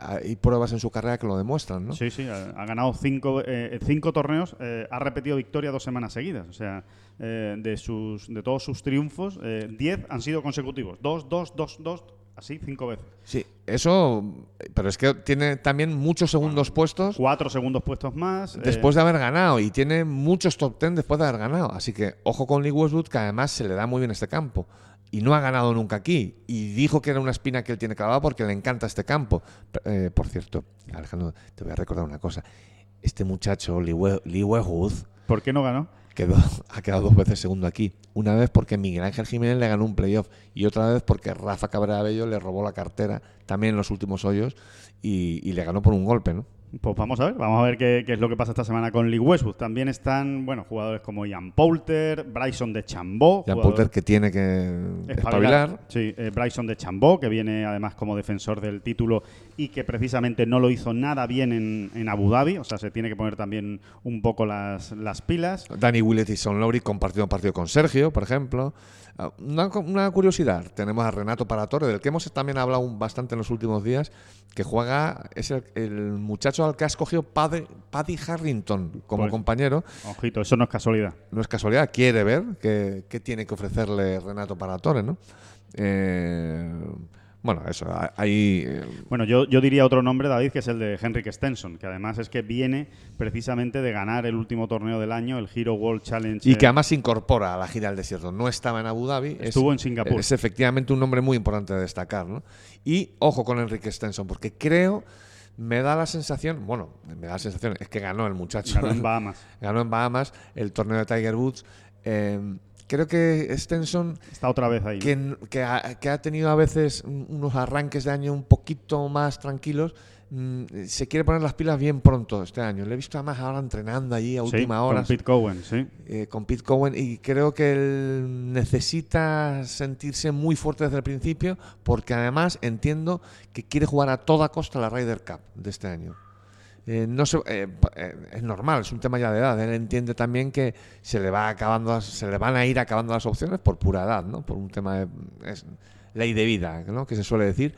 hay pruebas en su carrera que lo demuestran, ¿no? Sí, sí, ha, ganado cinco, eh, cinco torneos, ha repetido victoria dos semanas seguidas. O sea, de, sus, de todos sus triunfos, diez han sido consecutivos. Dos, dos, dos, dos, así cinco veces. Sí, eso. Pero es que tiene también muchos segundos puestos. Cuatro segundos puestos más. eh, después de haber ganado y tiene muchos top ten después de haber ganado. Así que ojo con Lee Westwood, que además se le da muy bien este campo. Y no ha ganado nunca aquí. Y dijo que era una espina que él tiene clavada porque le encanta este campo. Eh, por cierto, Alejandro, te voy a recordar una cosa. Este muchacho, Lee, We- Lee Westwood, ¿Por qué no ganó? Quedó, ha quedado dos veces segundo aquí. Una vez porque Miguel Ángel Jiménez le ganó un playoff y otra vez porque Rafa Cabrera Bello le robó la cartera también en los últimos hoyos y, y le ganó por un golpe, ¿no? Pues vamos a ver, vamos a ver qué, qué es lo que pasa esta semana con Lee Westwood. También están, bueno, jugadores como Ian Poulter, Bryson de Chambó. Jugador- Poulter que tiene que espabilar. Sí, eh, Bryson de Chambó, que viene además como defensor del título y que precisamente no lo hizo nada bien en, en Abu Dhabi. O sea, se tiene que poner también un poco las, las pilas. Danny Willett y Son Lowry compartieron partido con Sergio, por ejemplo. Ah, Una, curiosidad, tenemos a Renato Paratore, del que hemos también hablado bastante en los últimos días, que juega, es el, el muchacho al que ha escogido Paddy, Paddy Harrington como Pues- compañero. Ojito, eso no es casualidad. No es casualidad, quiere ver qué, qué tiene que ofrecerle Renato Paratore, ¿no? Eh, bueno, eso, ahí... eh, Bueno, yo, yo diría otro nombre, David, que es el de Henrik Stenson, que además es que viene precisamente de ganar el último torneo del año, el Hero World Challenge. Y que además se incorpora a la gira del desierto. No estaba en Abu Dhabi. es- Estuvo en Singapur. Es efectivamente un nombre muy importante de destacar. ¿no? Y ojo con Enrique Stenson, porque creo, me da la sensación, bueno, me da la sensación, es que ganó el muchacho. ganó en Bahamas. Ganó en Bahamas el torneo de Tiger Woods. Eh, creo que Stenson Está otra vez ahí. que, ha, que ha tenido a veces un- unos arranques de año un poquito más tranquilos, mm, se quiere poner las pilas bien pronto este año. Le he visto además ahora entrenando allí a Sí, última hora Con Pete Cowen, sí. eh, con Pete Cowen y creo que él necesita sentirse muy fuerte desde el principio porque además entiendo que quiere jugar a toda costa la Ryder Cup de este año. Eh, no se- eh, eh, es normal, es un tema ya de edad. Él entiende también que se le va acabando, se le van a ir acabando las opciones por pura edad, ¿no? Por un tema de ley de vida, ¿no? Que se suele decir.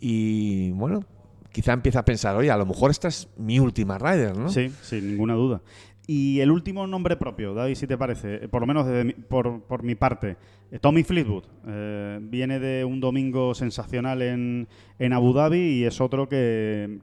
Y bueno, quizá empieza a pensar, oye, a lo mejor esta es mi última Ryder, ¿no? Sí, sin ninguna duda. Y el último nombre propio, David, si te parece, por lo menos desde mi- por, por mi parte, Tommy Fleetwood. viene de un domingo sensacional en, en Abu Dhabi y es otro que,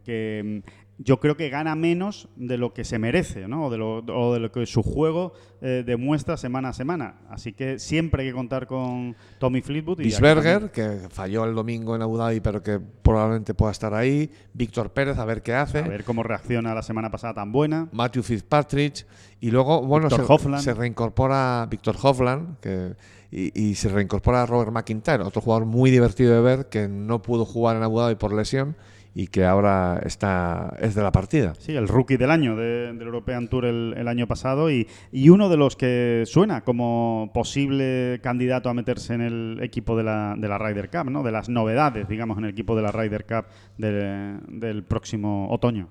yo creo que gana menos de lo que se merece, ¿no? O de lo, o de lo que su juego eh, demuestra semana a semana. Así que siempre hay que contar con Tommy Fleetwood. Bisberger, que falló el domingo en Abu Dhabi, pero que probablemente pueda estar ahí. Víctor Pérez, a ver qué hace. A ver cómo reacciona la semana pasada tan buena. Matthew Fitzpatrick. Y luego, bueno, se, se reincorpora Víctor Hovland que, y, y se reincorpora Robert McIntyre, otro jugador muy divertido de ver que no pudo jugar en Abu Dhabi por lesión y que ahora está es de la partida. Sí, el rookie del año de- del European Tour el, el año pasado y, y uno de los que suena como posible candidato a meterse en el equipo de la, de la Ryder Cup, ¿no? de las novedades, digamos, en el equipo de la Ryder Cup de- del próximo otoño.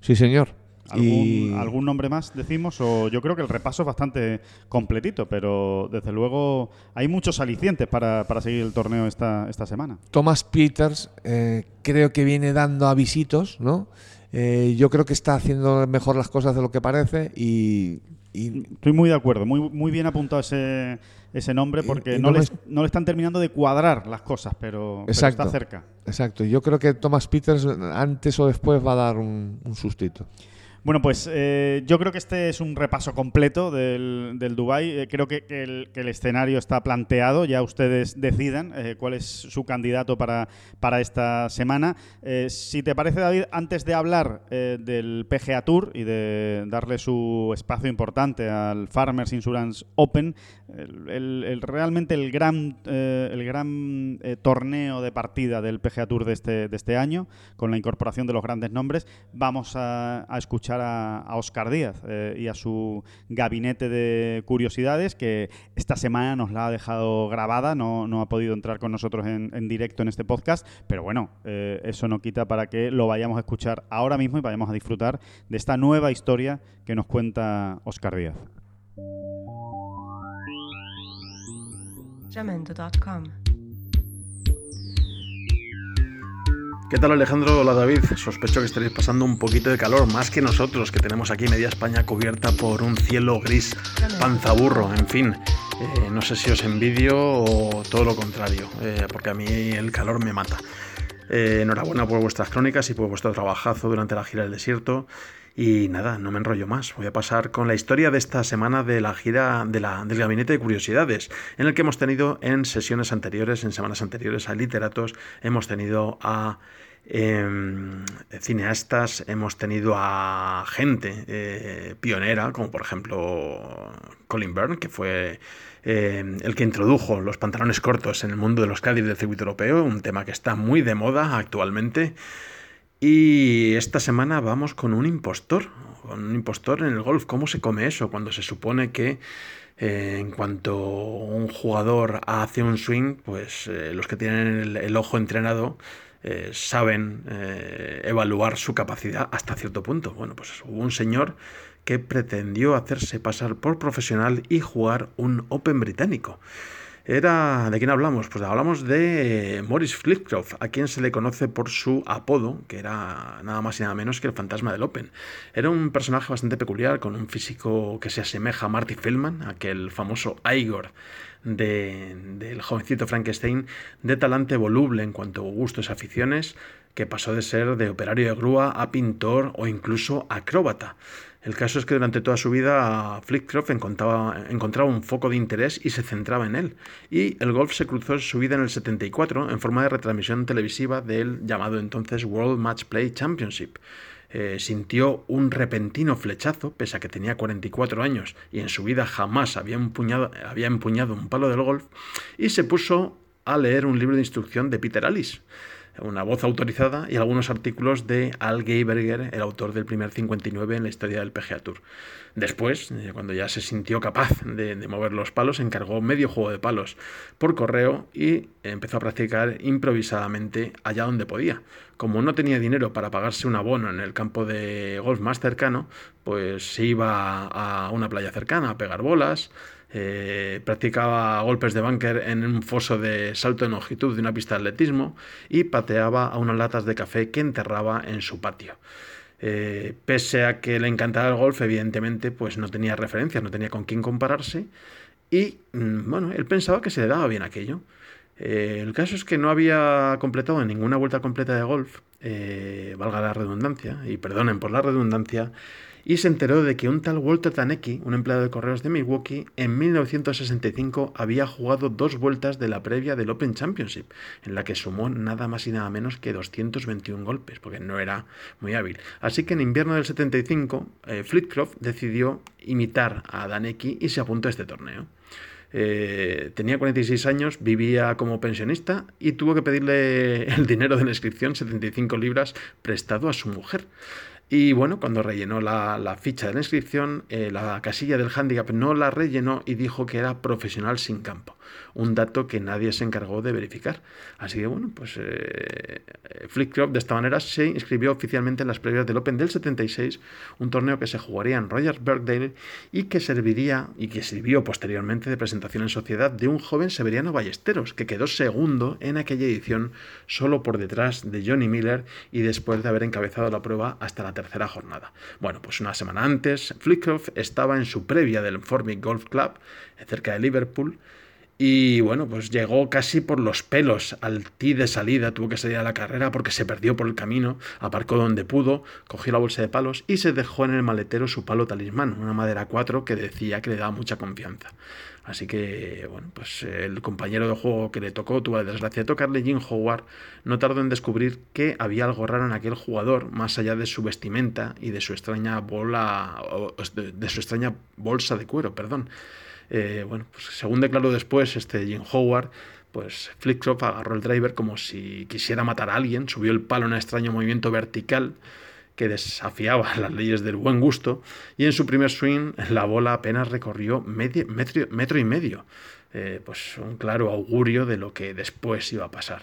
Sí, señor. ¿Algún, Y- algún nombre más decimos? O yo creo que el repaso es bastante completito, pero desde luego hay muchos alicientes para, para seguir el torneo esta, esta semana. Thomas Peters eh, creo que viene dando avisitos, ¿no? Eh, yo creo que está haciendo mejor las cosas de lo que parece y, y Estoy muy de acuerdo, muy, muy bien apuntado ese, ese nombre Y- porque y no, no le, no le están terminando de cuadrar las cosas, pero, está cerca. Exacto, yo creo que Thomas Peters antes o después va a dar un, un sustito. Bueno, pues eh, yo creo que este es un repaso completo del, del Dubai. Eh, creo que, el, escenario está planteado. Ya ustedes decidan eh, cuál es su candidato para, para esta semana. Eh, si te parece, David, antes de hablar del PGA Tour y de darle su espacio importante al Farmers Insurance Open, el, realmente el gran, el gran torneo de partida del PGA Tour de este, de este año, con la incorporación de los grandes nombres, vamos a escuchar a, a Oscar Díaz eh, y a su gabinete de curiosidades, que esta semana nos la ha dejado grabada, no, no ha podido entrar con nosotros en, en directo en este podcast, pero bueno, eh, eso no quita para que lo vayamos a escuchar ahora mismo y vayamos a disfrutar de esta nueva historia que nos cuenta Oscar Díaz. ¿Qué tal Alejandro? Hola David. Sospecho que estaréis pasando un poquito de calor, más que nosotros, que tenemos aquí media España cubierta por un cielo gris panzaburro. En fin, eh, no sé si os envidio o todo lo contrario, eh, porque a mí el calor me mata. Eh, enhorabuena por vuestras crónicas y por vuestro trabajazo durante la gira del desierto. Y nada, no me enrollo más. Voy a pasar con la historia de esta semana de la gira de la- del Gabinete de Curiosidades, en el que hemos tenido en sesiones anteriores, en semanas anteriores, a literatos, hemos tenido a em, cineastas, hemos tenido a gente eh, pionera, como por ejemplo Colin Byrne, que fue eh, el que introdujo los pantalones cortos en el mundo de los Cádiz del circuito europeo, un tema que está muy de moda actualmente. Y esta semana vamos con un impostor, con un impostor en el golf. ¿Cómo se come eso cuando se supone que eh, en cuanto un jugador hace un swing, pues eh, los que tienen el, ojo entrenado eh, saben evaluar su capacidad hasta cierto punto. Bueno, pues hubo un señor que pretendió hacerse pasar por profesional y jugar un Open británico. Era, ¿de quién hablamos? Pues hablamos de Morris Flitcroft, a quien se le conoce por su apodo, que era nada más y nada menos que el fantasma del Open. Era un personaje bastante peculiar, con un físico que se asemeja a Marty Feldman, aquel famoso Igor de, del jovencito Frankenstein, de talante voluble en cuanto a gustos y aficiones, que pasó de ser de operario de grúa a pintor o incluso acróbata. El caso es que durante toda su vida Flitcroft encontraba, un foco de interés y se centraba en él. Y el golf se cruzó en su vida en el 74 en forma de retransmisión televisiva del llamado entonces World Match Play Championship. Eh, sintió un repentino flechazo, pese a que tenía 44 años y en su vida jamás había empuñado, había empuñado un palo del golf, y se puso a leer un libro de instrucción de Peter Alice una voz autorizada y algunos artículos de Al Geiberger, el autor del primer 59 en la historia del PGA Tour. Después, eh, cuando ya se sintió capaz de, de, mover los palos, encargó medio juego de palos por correo y empezó a practicar improvisadamente allá donde podía. Como no tenía dinero para pagarse un abono en el campo de golf más cercano, pues se iba a una playa cercana a pegar bolas, eh, practicaba golpes de bunker en un foso de salto en longitud de una pista de atletismo y pateaba a unas latas de café que enterraba en su patio. Eh, pese a que le encantaba el golf, evidentemente, pues no tenía referencias, no tenía con quién compararse y, mmm, bueno, él pensaba que se le daba bien aquello. Eh, el caso es que no había completado ninguna vuelta completa de golf, valga la redundancia, y perdonen por la redundancia, y se enteró de que un tal Walter Tanecki, un empleado de correos de Milwaukee, en 1965 había jugado dos vueltas de la previa del Open Championship, en la que sumó nada más y nada menos que 221 golpes, porque no era muy hábil. Así que en invierno del 75, eh, Flitcroft decidió imitar a Danecki y se apuntó a este torneo. Eh, tenía 46 años, vivía como pensionista y tuvo que pedirle el dinero de la inscripción, 75 libras, prestado a su mujer. Y bueno, cuando rellenó la, la ficha de la inscripción, eh, la casilla del handicap no la rellenó y dijo que era profesional sin campo. Un dato que nadie se encargó de verificar. Así que bueno, pues eh, Flitcroft de esta manera se inscribió oficialmente en las previas del Open del 76, un torneo que se jugaría en Rogers Birkdale y que serviría y que sirvió posteriormente de presentación en sociedad de un joven Severiano Ballesteros, que quedó segundo en aquella edición solo por detrás de Johnny Miller y después de haber encabezado la prueba hasta la tercera jornada. Bueno, pues una semana antes, Flitcroft estaba en su previa del Formic Golf Club, cerca de Liverpool, y bueno, pues llegó casi por los pelos al tee de salida, tuvo que salir a la carrera porque se perdió por el camino, aparcó donde pudo, cogió la bolsa de palos y se dejó en el maletero su palo talismán, una madera 4 que decía que le daba mucha confianza. Así que, bueno, pues el compañero de juego que le tocó tuvo la desgracia de tocarle, Jim Howard, no tardó en descubrir que había algo raro en aquel jugador, más allá de su vestimenta y de su extraña bola, de su extraña bolsa de cuero, perdón. Eh, bueno, pues según declaró después este Jim Howard, pues Flitcroft agarró el driver como si quisiera matar a alguien, subió el palo en un extraño movimiento vertical que desafiaba las leyes del buen gusto y en su primer swing la bola apenas recorrió medio, metro, y medio. Eh, pues un claro augurio de lo que después iba a pasar.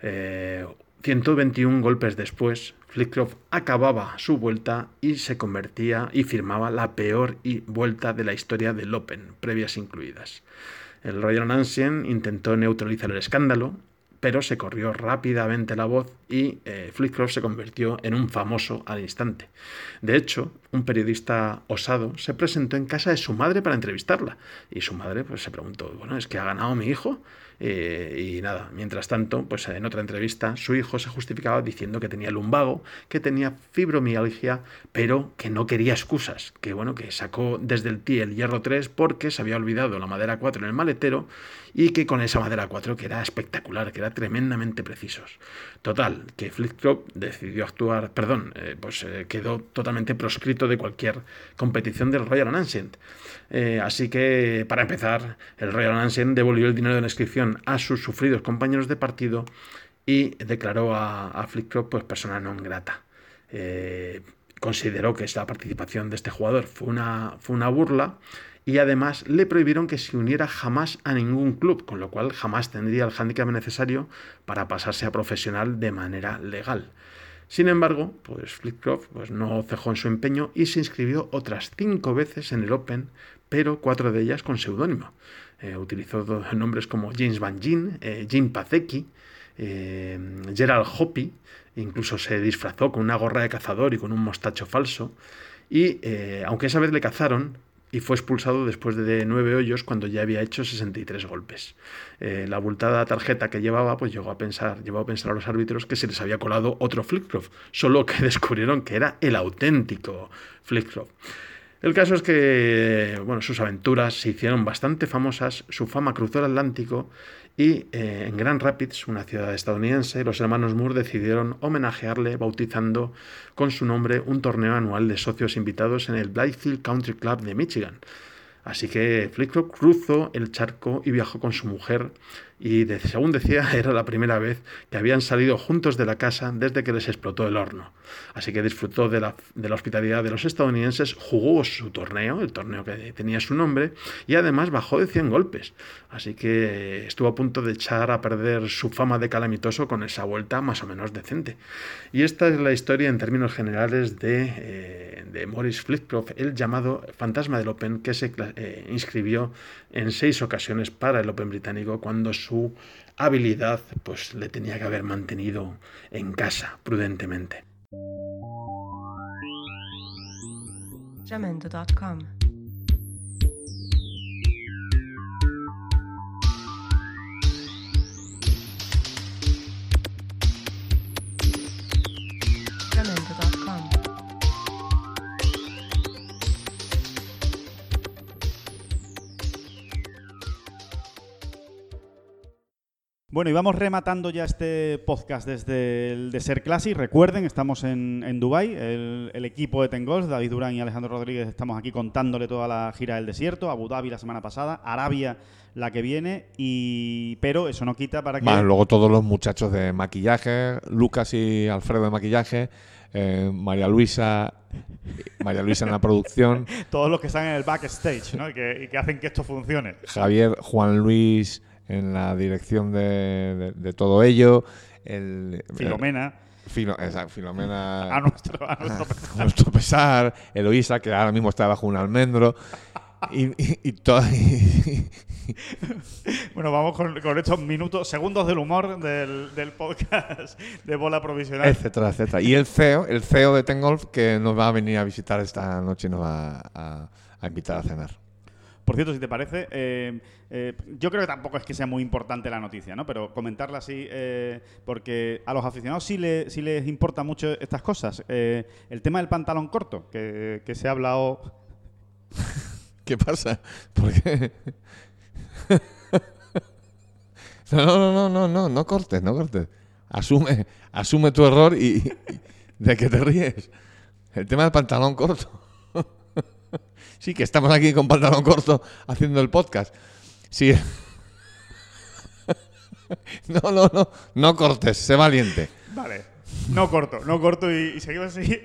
Eh, 121 golpes después, Flitcroft acababa su vuelta y se convertía y firmaba la peor vuelta de la historia del Open, previas incluidas. El Royal Ancien intentó neutralizar el escándalo, pero se corrió rápidamente la voz y eh, Flitcroft se convirtió en un famoso al instante. De hecho, un periodista osado se presentó en casa de su madre para entrevistarla y su madre pues, se preguntó, bueno, ¿es que ha ganado mi hijo? Eh, y nada, mientras tanto, pues en otra entrevista, su hijo se justificaba diciendo que tenía lumbago, que tenía fibromialgia, pero que no quería excusas, que bueno, que sacó desde el TI el hierro 3 porque se había olvidado la madera 4 en el maletero y que con esa madera 4 que era espectacular, que era tremendamente precisos. Total, que Flip-Flop decidió actuar, perdón, eh, pues eh, quedó totalmente proscrito de cualquier competición del Royal Ancient. Así que, para empezar, el Royal Ancient devolvió el dinero de la inscripción a sus sufridos compañeros de partido y declaró a, a pues, persona non grata. consideró que esta participación de este jugador fue una, fue una burla y además le prohibieron que se uniera jamás a ningún club, con lo cual jamás tendría el hándicap necesario para pasarse a profesional de manera legal. Sin embargo, pues Flitcroft pues, no cejó en su empeño y se inscribió otras cinco veces en el Open, pero cuatro de ellas con seudónimo. Eh, utilizó nombres como James Van Gin, eh, Jim Pazecki, eh, Gerald Hoppy, incluso se disfrazó con una gorra de cazador y con un mostacho falso. Y aunque esa vez le cazaron, y fue expulsado después de nueve hoyos cuando ya había hecho 63 golpes. Eh, la abultada tarjeta que llevaba, pues llegó a pensar, llevó a pensar a los árbitros que se les había colado otro Flipcroft, solo que descubrieron que era el auténtico Flipcroft. El caso es que bueno, sus aventuras se hicieron bastante famosas, su fama cruzó el Atlántico y eh, en Grand Rapids, una ciudad estadounidense, los hermanos Moore decidieron homenajearle bautizando con su nombre un torneo anual de socios invitados en el Blythefield Country Club de Michigan. Así que Flipflop cruzó el charco y viajó con su mujer y según decía era la primera vez que habían salido juntos de la casa desde que les explotó el horno. Así que disfrutó de la, de la hospitalidad de los estadounidenses, jugó su torneo, el torneo que tenía su nombre, y además bajó de 100 golpes. Así que estuvo a punto de echar a perder su fama de calamitoso con esa vuelta más o menos decente. Y esta es la historia en términos generales de, eh, de Morris Flitcroft, el llamado fantasma del Open, que se eh, inscribió en seis ocasiones para el Open británico cuando su su habilidad pues le tenía que haber mantenido en casa prudentemente. Bueno, y vamos rematando ya este podcast desde el Ser Classic. Recuerden, estamos en, en Dubái, el, el equipo de Tengol, David Durán y Alejandro Rodríguez, estamos aquí contándole toda la gira del desierto, Abu Dhabi la semana pasada, Arabia la que viene, y pero eso no quita para que... Más luego todos los muchachos de maquillaje, Lucas y Alfredo de maquillaje, eh, María Luisa María Luisa en la producción, Todos los que están en el backstage, ¿no? Y que, y que hacen que esto funcione. Javier, Juan Luis en la dirección de, de- de todo ello, el, Filomena, Filo- exacto, Filomena a nuestro, a nuestro a nuestro pesar, Eloísa, que ahora mismo está bajo un almendro, y, y, y to- y- Bueno, vamos con, con estos minutos, segundos del humor del, del podcast de bola provisional. etcétera, etcétera. Y el CEO, el CEO de Tengolf, que nos va a venir a visitar esta noche y nos va a, a invitar a cenar. Por cierto, si te parece, eh, eh, yo creo que tampoco es que sea muy importante la noticia, ¿no? Pero comentarla así, eh, porque a los aficionados sí, le- sí les importa mucho estas cosas. Eh, el tema del pantalón corto, que, que se ha hablado... ¿Qué pasa? ¿Por qué? No, no, no, no, no, no cortes, no cortes. Asume, asume tu error y, y- de que te ríes. El tema del pantalón corto. Sí, que estamos aquí con pantalón corto haciendo el podcast. Sí. No, no, no, no cortes, sé valiente. Vale, no corto, no corto y, seguimos así.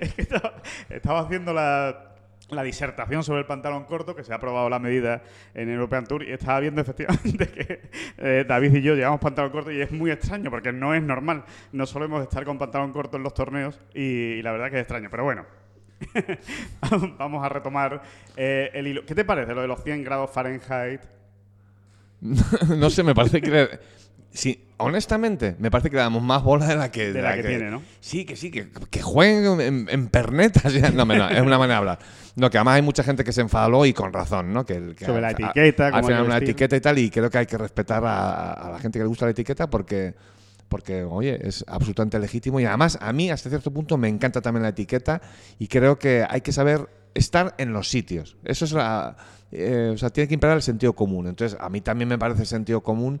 Estaba haciendo la, la disertación sobre el pantalón corto, que se ha aprobado la medida en European Tour, y estaba viendo efectivamente que eh, David y yo llevamos pantalón corto y es muy extraño, porque no es normal. No solemos estar con pantalón corto en los torneos y, y la verdad que es extraño, pero bueno. Vamos a retomar eh, el hilo. ¿Qué te parece lo de los 100 grados Fahrenheit? no sé, me parece que... Sí, honestamente, me parece que le damos más bola de la que... De la que tiene, ¿no? Sí, que sí, que, que jueguen en, en pernetas. No, no, es una manera de hablar. No, que además hay mucha gente que se enfadó y con razón, ¿no? Que, que Sobre la al- etiqueta, Al cómo hay final una vestir. etiqueta y tal, y creo que hay que respetar a, a la gente que le gusta la etiqueta porque... Porque, oye, es absolutamente legítimo y además a mí hasta cierto punto me encanta también la etiqueta y creo que hay que saber estar en los sitios. Eso es la... eh, o sea, tiene que imperar el sentido común. Entonces, a mí también me parece sentido común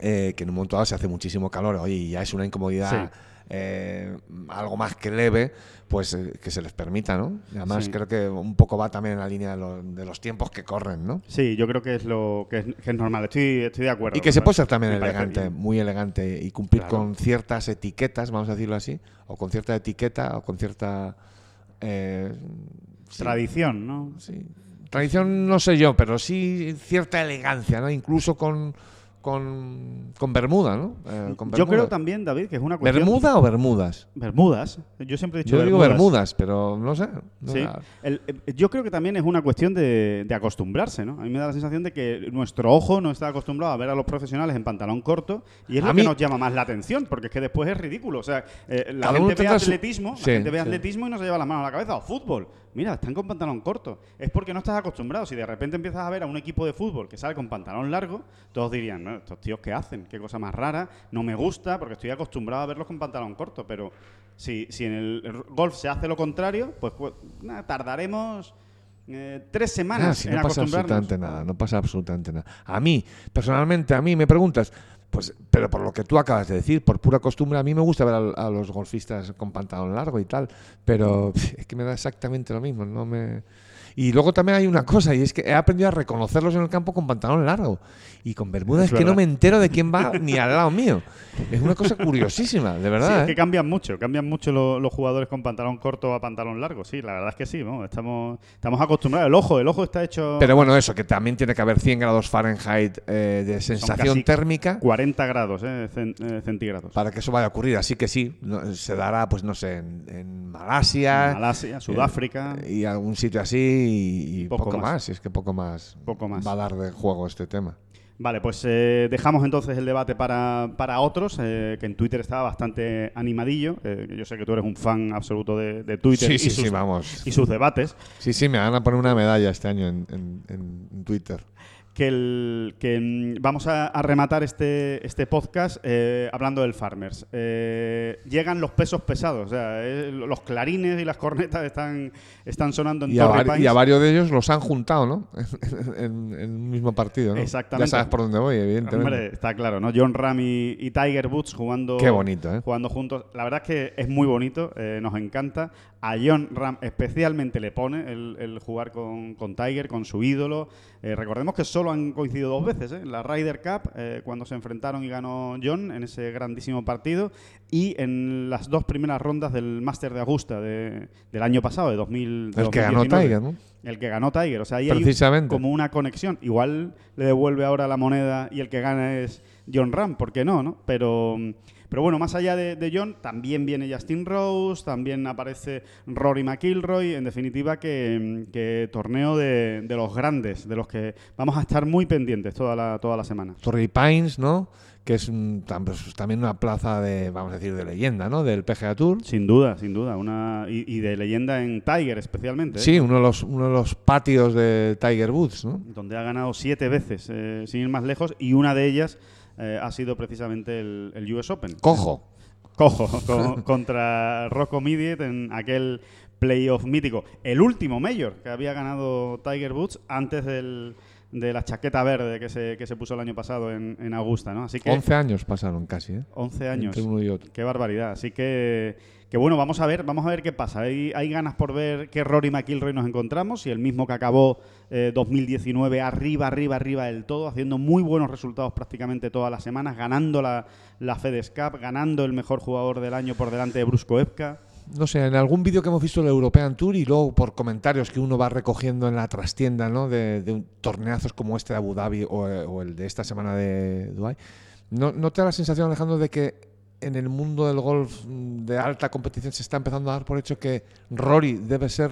eh, que en un momento dado se hace muchísimo calor, oye, y ya es una incomodidad. Eh, algo más que leve, pues eh, que se les permita, ¿no? Y además Sí. creo que un poco va también en la línea de, lo- de los tiempos que corren, ¿no? Sí, yo creo que es lo que es, que es normal. Estoy, estoy de acuerdo. Y que se puede ser también Me elegante, muy elegante, y cumplir Claro. con ciertas etiquetas, vamos a decirlo así, o con cierta etiqueta, o con cierta... eh, sí, Tradición, ¿no? sí. Tradición no sé yo, pero sí cierta elegancia, ¿no? Incluso con, con, con Bermuda, ¿no? Eh, con Yo Bermuda. creo también, David, que es una cuestión. ¿Bermuda o Bermudas? Bermudas. Yo siempre he dicho Yo digo Bermudas. Bermudas, pero no sé. no- Sí. El- eh, yo creo que también es una cuestión de, de acostumbrarse, ¿no? A mí me da la sensación de que nuestro ojo no está acostumbrado a ver a los profesionales en pantalón corto y es A lo mí- que nos llama más la atención, porque es que después es ridículo. O sea, eh, la gente ve su- atletismo, Sí, la gente ve sí. atletismo y no se lleva las manos a la cabeza. O fútbol. Mira, están con pantalón corto. Es porque no estás acostumbrado. Si de repente empiezas a ver a un equipo de fútbol que sale con pantalón largo, todos dirían, no, estos tíos qué hacen, qué cosa más rara, no me gusta, porque estoy acostumbrado a verlos con pantalón corto. Pero si, si en el golf se hace lo contrario, pues, pues, tardaremos eh, tres semanas Ah, en no pasa absolutamente nada, no pasa absolutamente nada. A mí, personalmente, a mí me preguntas, pues, pero por lo que tú acabas de decir, por pura costumbre, a mí me gusta ver a, a los golfistas con pantalón largo y tal, pero es que me da exactamente lo mismo, no me... Y luego también hay una cosa, y es que he aprendido a reconocerlos en el campo con pantalón largo. Y con bermudas Es que no me entero de quién va ni al lado mío. Es una cosa curiosísima, de Sí, verdad. es que ¿eh? cambian mucho, cambian mucho lo- los jugadores con pantalón corto a pantalón largo. Sí, la verdad es que sí, ¿no? estamos, estamos acostumbrados. El ojo, el ojo está hecho Pero bueno, eso, que también tiene que haber 100 grados Fahrenheit eh, de sensación térmica. 40 grados eh, eh, centígrados. para que eso vaya a ocurrir. Así que sí, no- se dará, pues no sé, en, en Malasia. Malasia, Sudáfrica. y algún sitio así y, y Poco poco, más. más. Y es que poco más, Poco más. va a dar de juego este tema. Vale, pues eh, dejamos entonces el debate para, para otros, eh, que en Twitter estaba bastante animadillo. eh, yo sé que tú eres un fan absoluto de, de Twitter Sí, y, sí, sus, sí, vamos. y sus debates. Sí, sí, me van a poner una medalla este año en- en Twitter. Que, el, que mm, vamos a, a rematar este, este podcast eh, hablando del Farmers. Eh, llegan los pesos pesados, o sea, eh, los clarines y las cornetas están, están sonando en Y a, Torrey vari- y a varios de ellos los han juntado, ¿no? en, un mismo partido, ¿no? Exactamente. Ya sabes por dónde voy, evidentemente. Hombre, está claro, ¿no? John Ram y, y Tiger Woods jugando, Qué bonito, jugando juntos. La verdad es que es muy bonito, nos encanta. A John Ram especialmente le pone el, el jugar con, con Tiger, con su ídolo. Eh, recordemos que solo han coincidido dos veces, ¿eh? En la Ryder Cup, eh, cuando se enfrentaron y ganó John en ese grandísimo partido, y en las dos primeras rondas del Master de Augusta de- del año pasado, de 2000. de El que ganó 2019. Tiger, ¿no? El que ganó Tiger. O sea, ahí hay como una conexión. Igual le devuelve ahora la moneda y el que gana es John Ram, ¿por qué no? no? Pero, pero bueno, más allá de, de John, también viene Justin Rose, también aparece Rory McIlroy. En definitiva, que, que torneo de, de los grandes, de los que vamos a estar muy pendientes toda la, toda la semana. Torrey Pines, ¿no? Que es pues, también una plaza de, vamos a decir, de leyenda, ¿no? Del PGA Tour. Sin duda, sin duda. Una, y, y de leyenda en Tiger especialmente. ¿eh? Sí, uno de los, uno de los patios de Tiger Woods, ¿no? donde ha ganado siete veces, eh, sin ir más lejos, y una de ellas eh, ha sido precisamente el, el US Open. Cojo. Cojo, co- contra Rocco Mediat en aquel playoff mítico. El último Major que había ganado Tiger Woods antes del, de la chaqueta verde que se, que se puso el año pasado en, en Augusta, ¿no? Así que 11 años pasaron casi, ¿eh? 11 años. Entre uno y otro. Qué barbaridad. Así que, que bueno, vamos a ver, vamos a ver qué pasa. Hay, hay ganas por ver qué Rory McIlroy nos encontramos y el mismo que acabó eh, 2019 arriba, arriba, arriba del todo, haciendo muy buenos resultados prácticamente todas las semanas, ganando la, la FedEx Cup, ganando el mejor jugador del año por delante de Brusco Epka. No sé, en algún vídeo que hemos visto del European Tour y luego por comentarios que uno va recogiendo en la trastienda, ¿no? De, torneazos como este de Abu Dhabi o, eh, o el de esta semana de Dubai. ¿No, ¿No te da la sensación, Alejandro, de que en el mundo del golf mm, de alta competición se está empezando a dar por hecho que Rory debe ser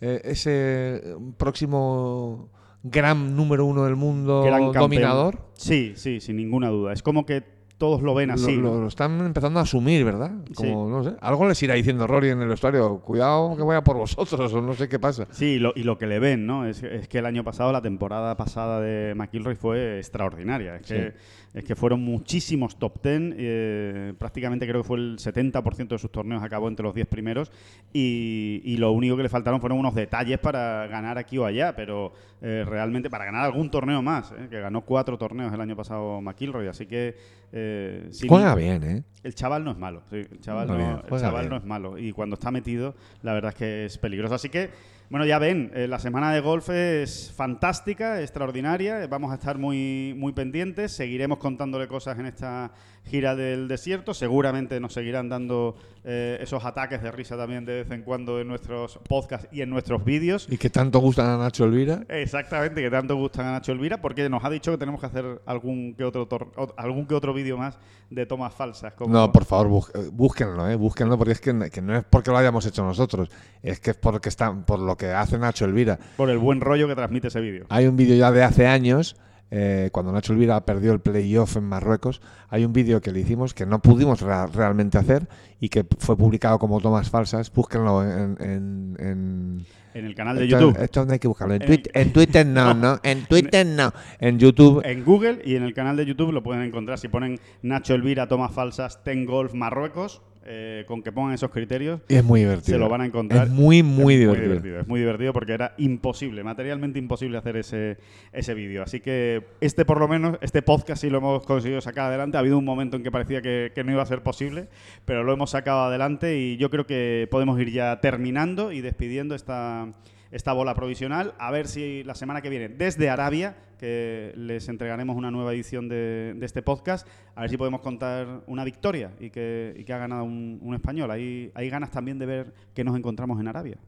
eh, ese próximo gran número uno del mundo Gran dominador? Sí, sí, sin ninguna duda. Es como que todos lo ven así. Lo, lo- lo están empezando a asumir, ¿verdad? Como, Sí. no sé. Algo les irá diciendo Rory en el vestuario. Cuidado que voy a por vosotros, o no sé qué pasa. Sí, y lo, y lo que le ven, ¿no? Es, es que el año pasado, la temporada pasada de McIlroy fue extraordinaria. Es, que, es que fueron muchísimos top 10. eh, prácticamente creo que fue el 70% de sus torneos acabó entre los 10 primeros. Y, y lo único que le faltaron fueron unos detalles para ganar aquí o allá. Pero eh, realmente para ganar algún torneo más. ¿eh? Que ganó cuatro torneos el año pasado McIlroy. Así que. Eh, sin- Juega bien, ¿eh? el chaval no es malo, sí, el chaval, el no es malo. Y cuando está metido, la verdad es que es peligroso. Así que, bueno, ya ven, eh, la semana de golf es fantástica, extraordinaria. Vamos a estar muy, muy pendientes. Seguiremos contándole cosas en esta gira del desierto. Seguramente nos seguirán dando eh, esos ataques de risa también de vez en cuando en nuestros podcasts y en nuestros vídeos. Y que tanto gustan a Nacho Elvira. Exactamente, que tanto gustan a Nacho Elvira, porque nos ha dicho que tenemos que hacer algún que otro algún que otro vídeo más de tomas falsas. Como No, por favor, búsquenlo, ¿eh? Búsquenlo porque es que, que no es porque lo hayamos hecho nosotros, es que es porque está, por lo que hace Nacho Elvira. por el buen rollo que transmite ese vídeo. Hay un vídeo ya de hace años, eh, cuando Nacho Elvira perdió el playoff en Marruecos, hay un vídeo que le hicimos que no pudimos rea- realmente hacer y que fue publicado como tomas falsas. Búsquenlo en... en- en- En el canal de esto, YouTube, Esto no hay que buscarlo. En, En- Twitter, en Twitter no, no. En Twitter no. En YouTube... en Google y en el canal de YouTube lo pueden encontrar. Si ponen Nacho Elvira, tomas falsas, Ten Golf Marruecos, eh, con que pongan esos criterios, Es muy divertido. se lo van a encontrar. Es muy, muy Es divertido. Es muy divertido porque era imposible, materialmente imposible hacer ese, ese vídeo. Así que este, por lo menos, este podcast sí lo hemos conseguido sacar adelante. Ha habido un momento en que parecía que, que no iba a ser posible, pero lo hemos sacado adelante y yo creo que podemos ir ya terminando y despidiendo esta, esta bola provisional. A ver si la semana que viene, desde Arabia, que les entregaremos una nueva edición de, de este podcast, a ver si podemos contar una victoria y que, y que ha ganado un, un español. Hay, hay ganas también de ver que nos encontramos en Arabia.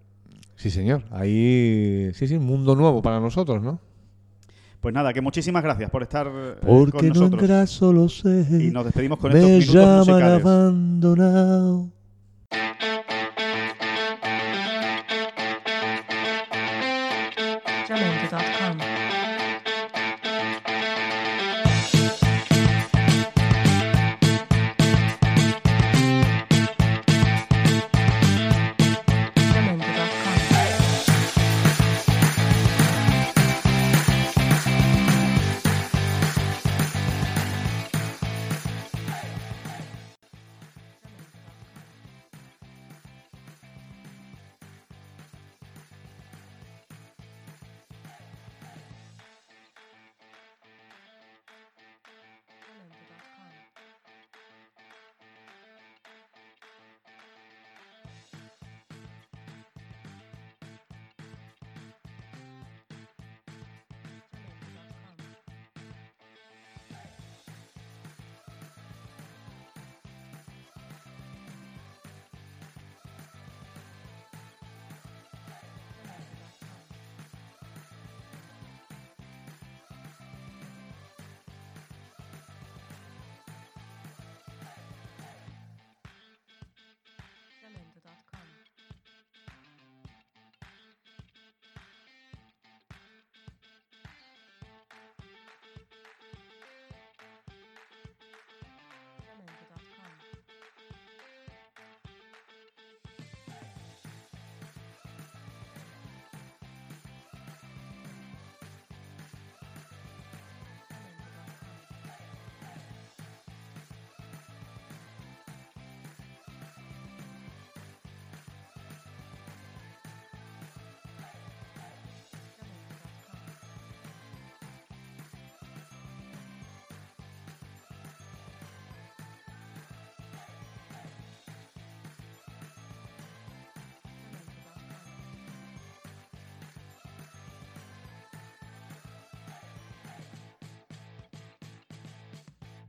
Sí, señor. Ahí... Sí, sí, un mundo nuevo para nosotros, ¿no? Pues nada, que muchísimas gracias por estar eh, Porque con no nosotros. engraso lo sé. Y nos despedimos con estos Me minutos llaman musicales. abandonado.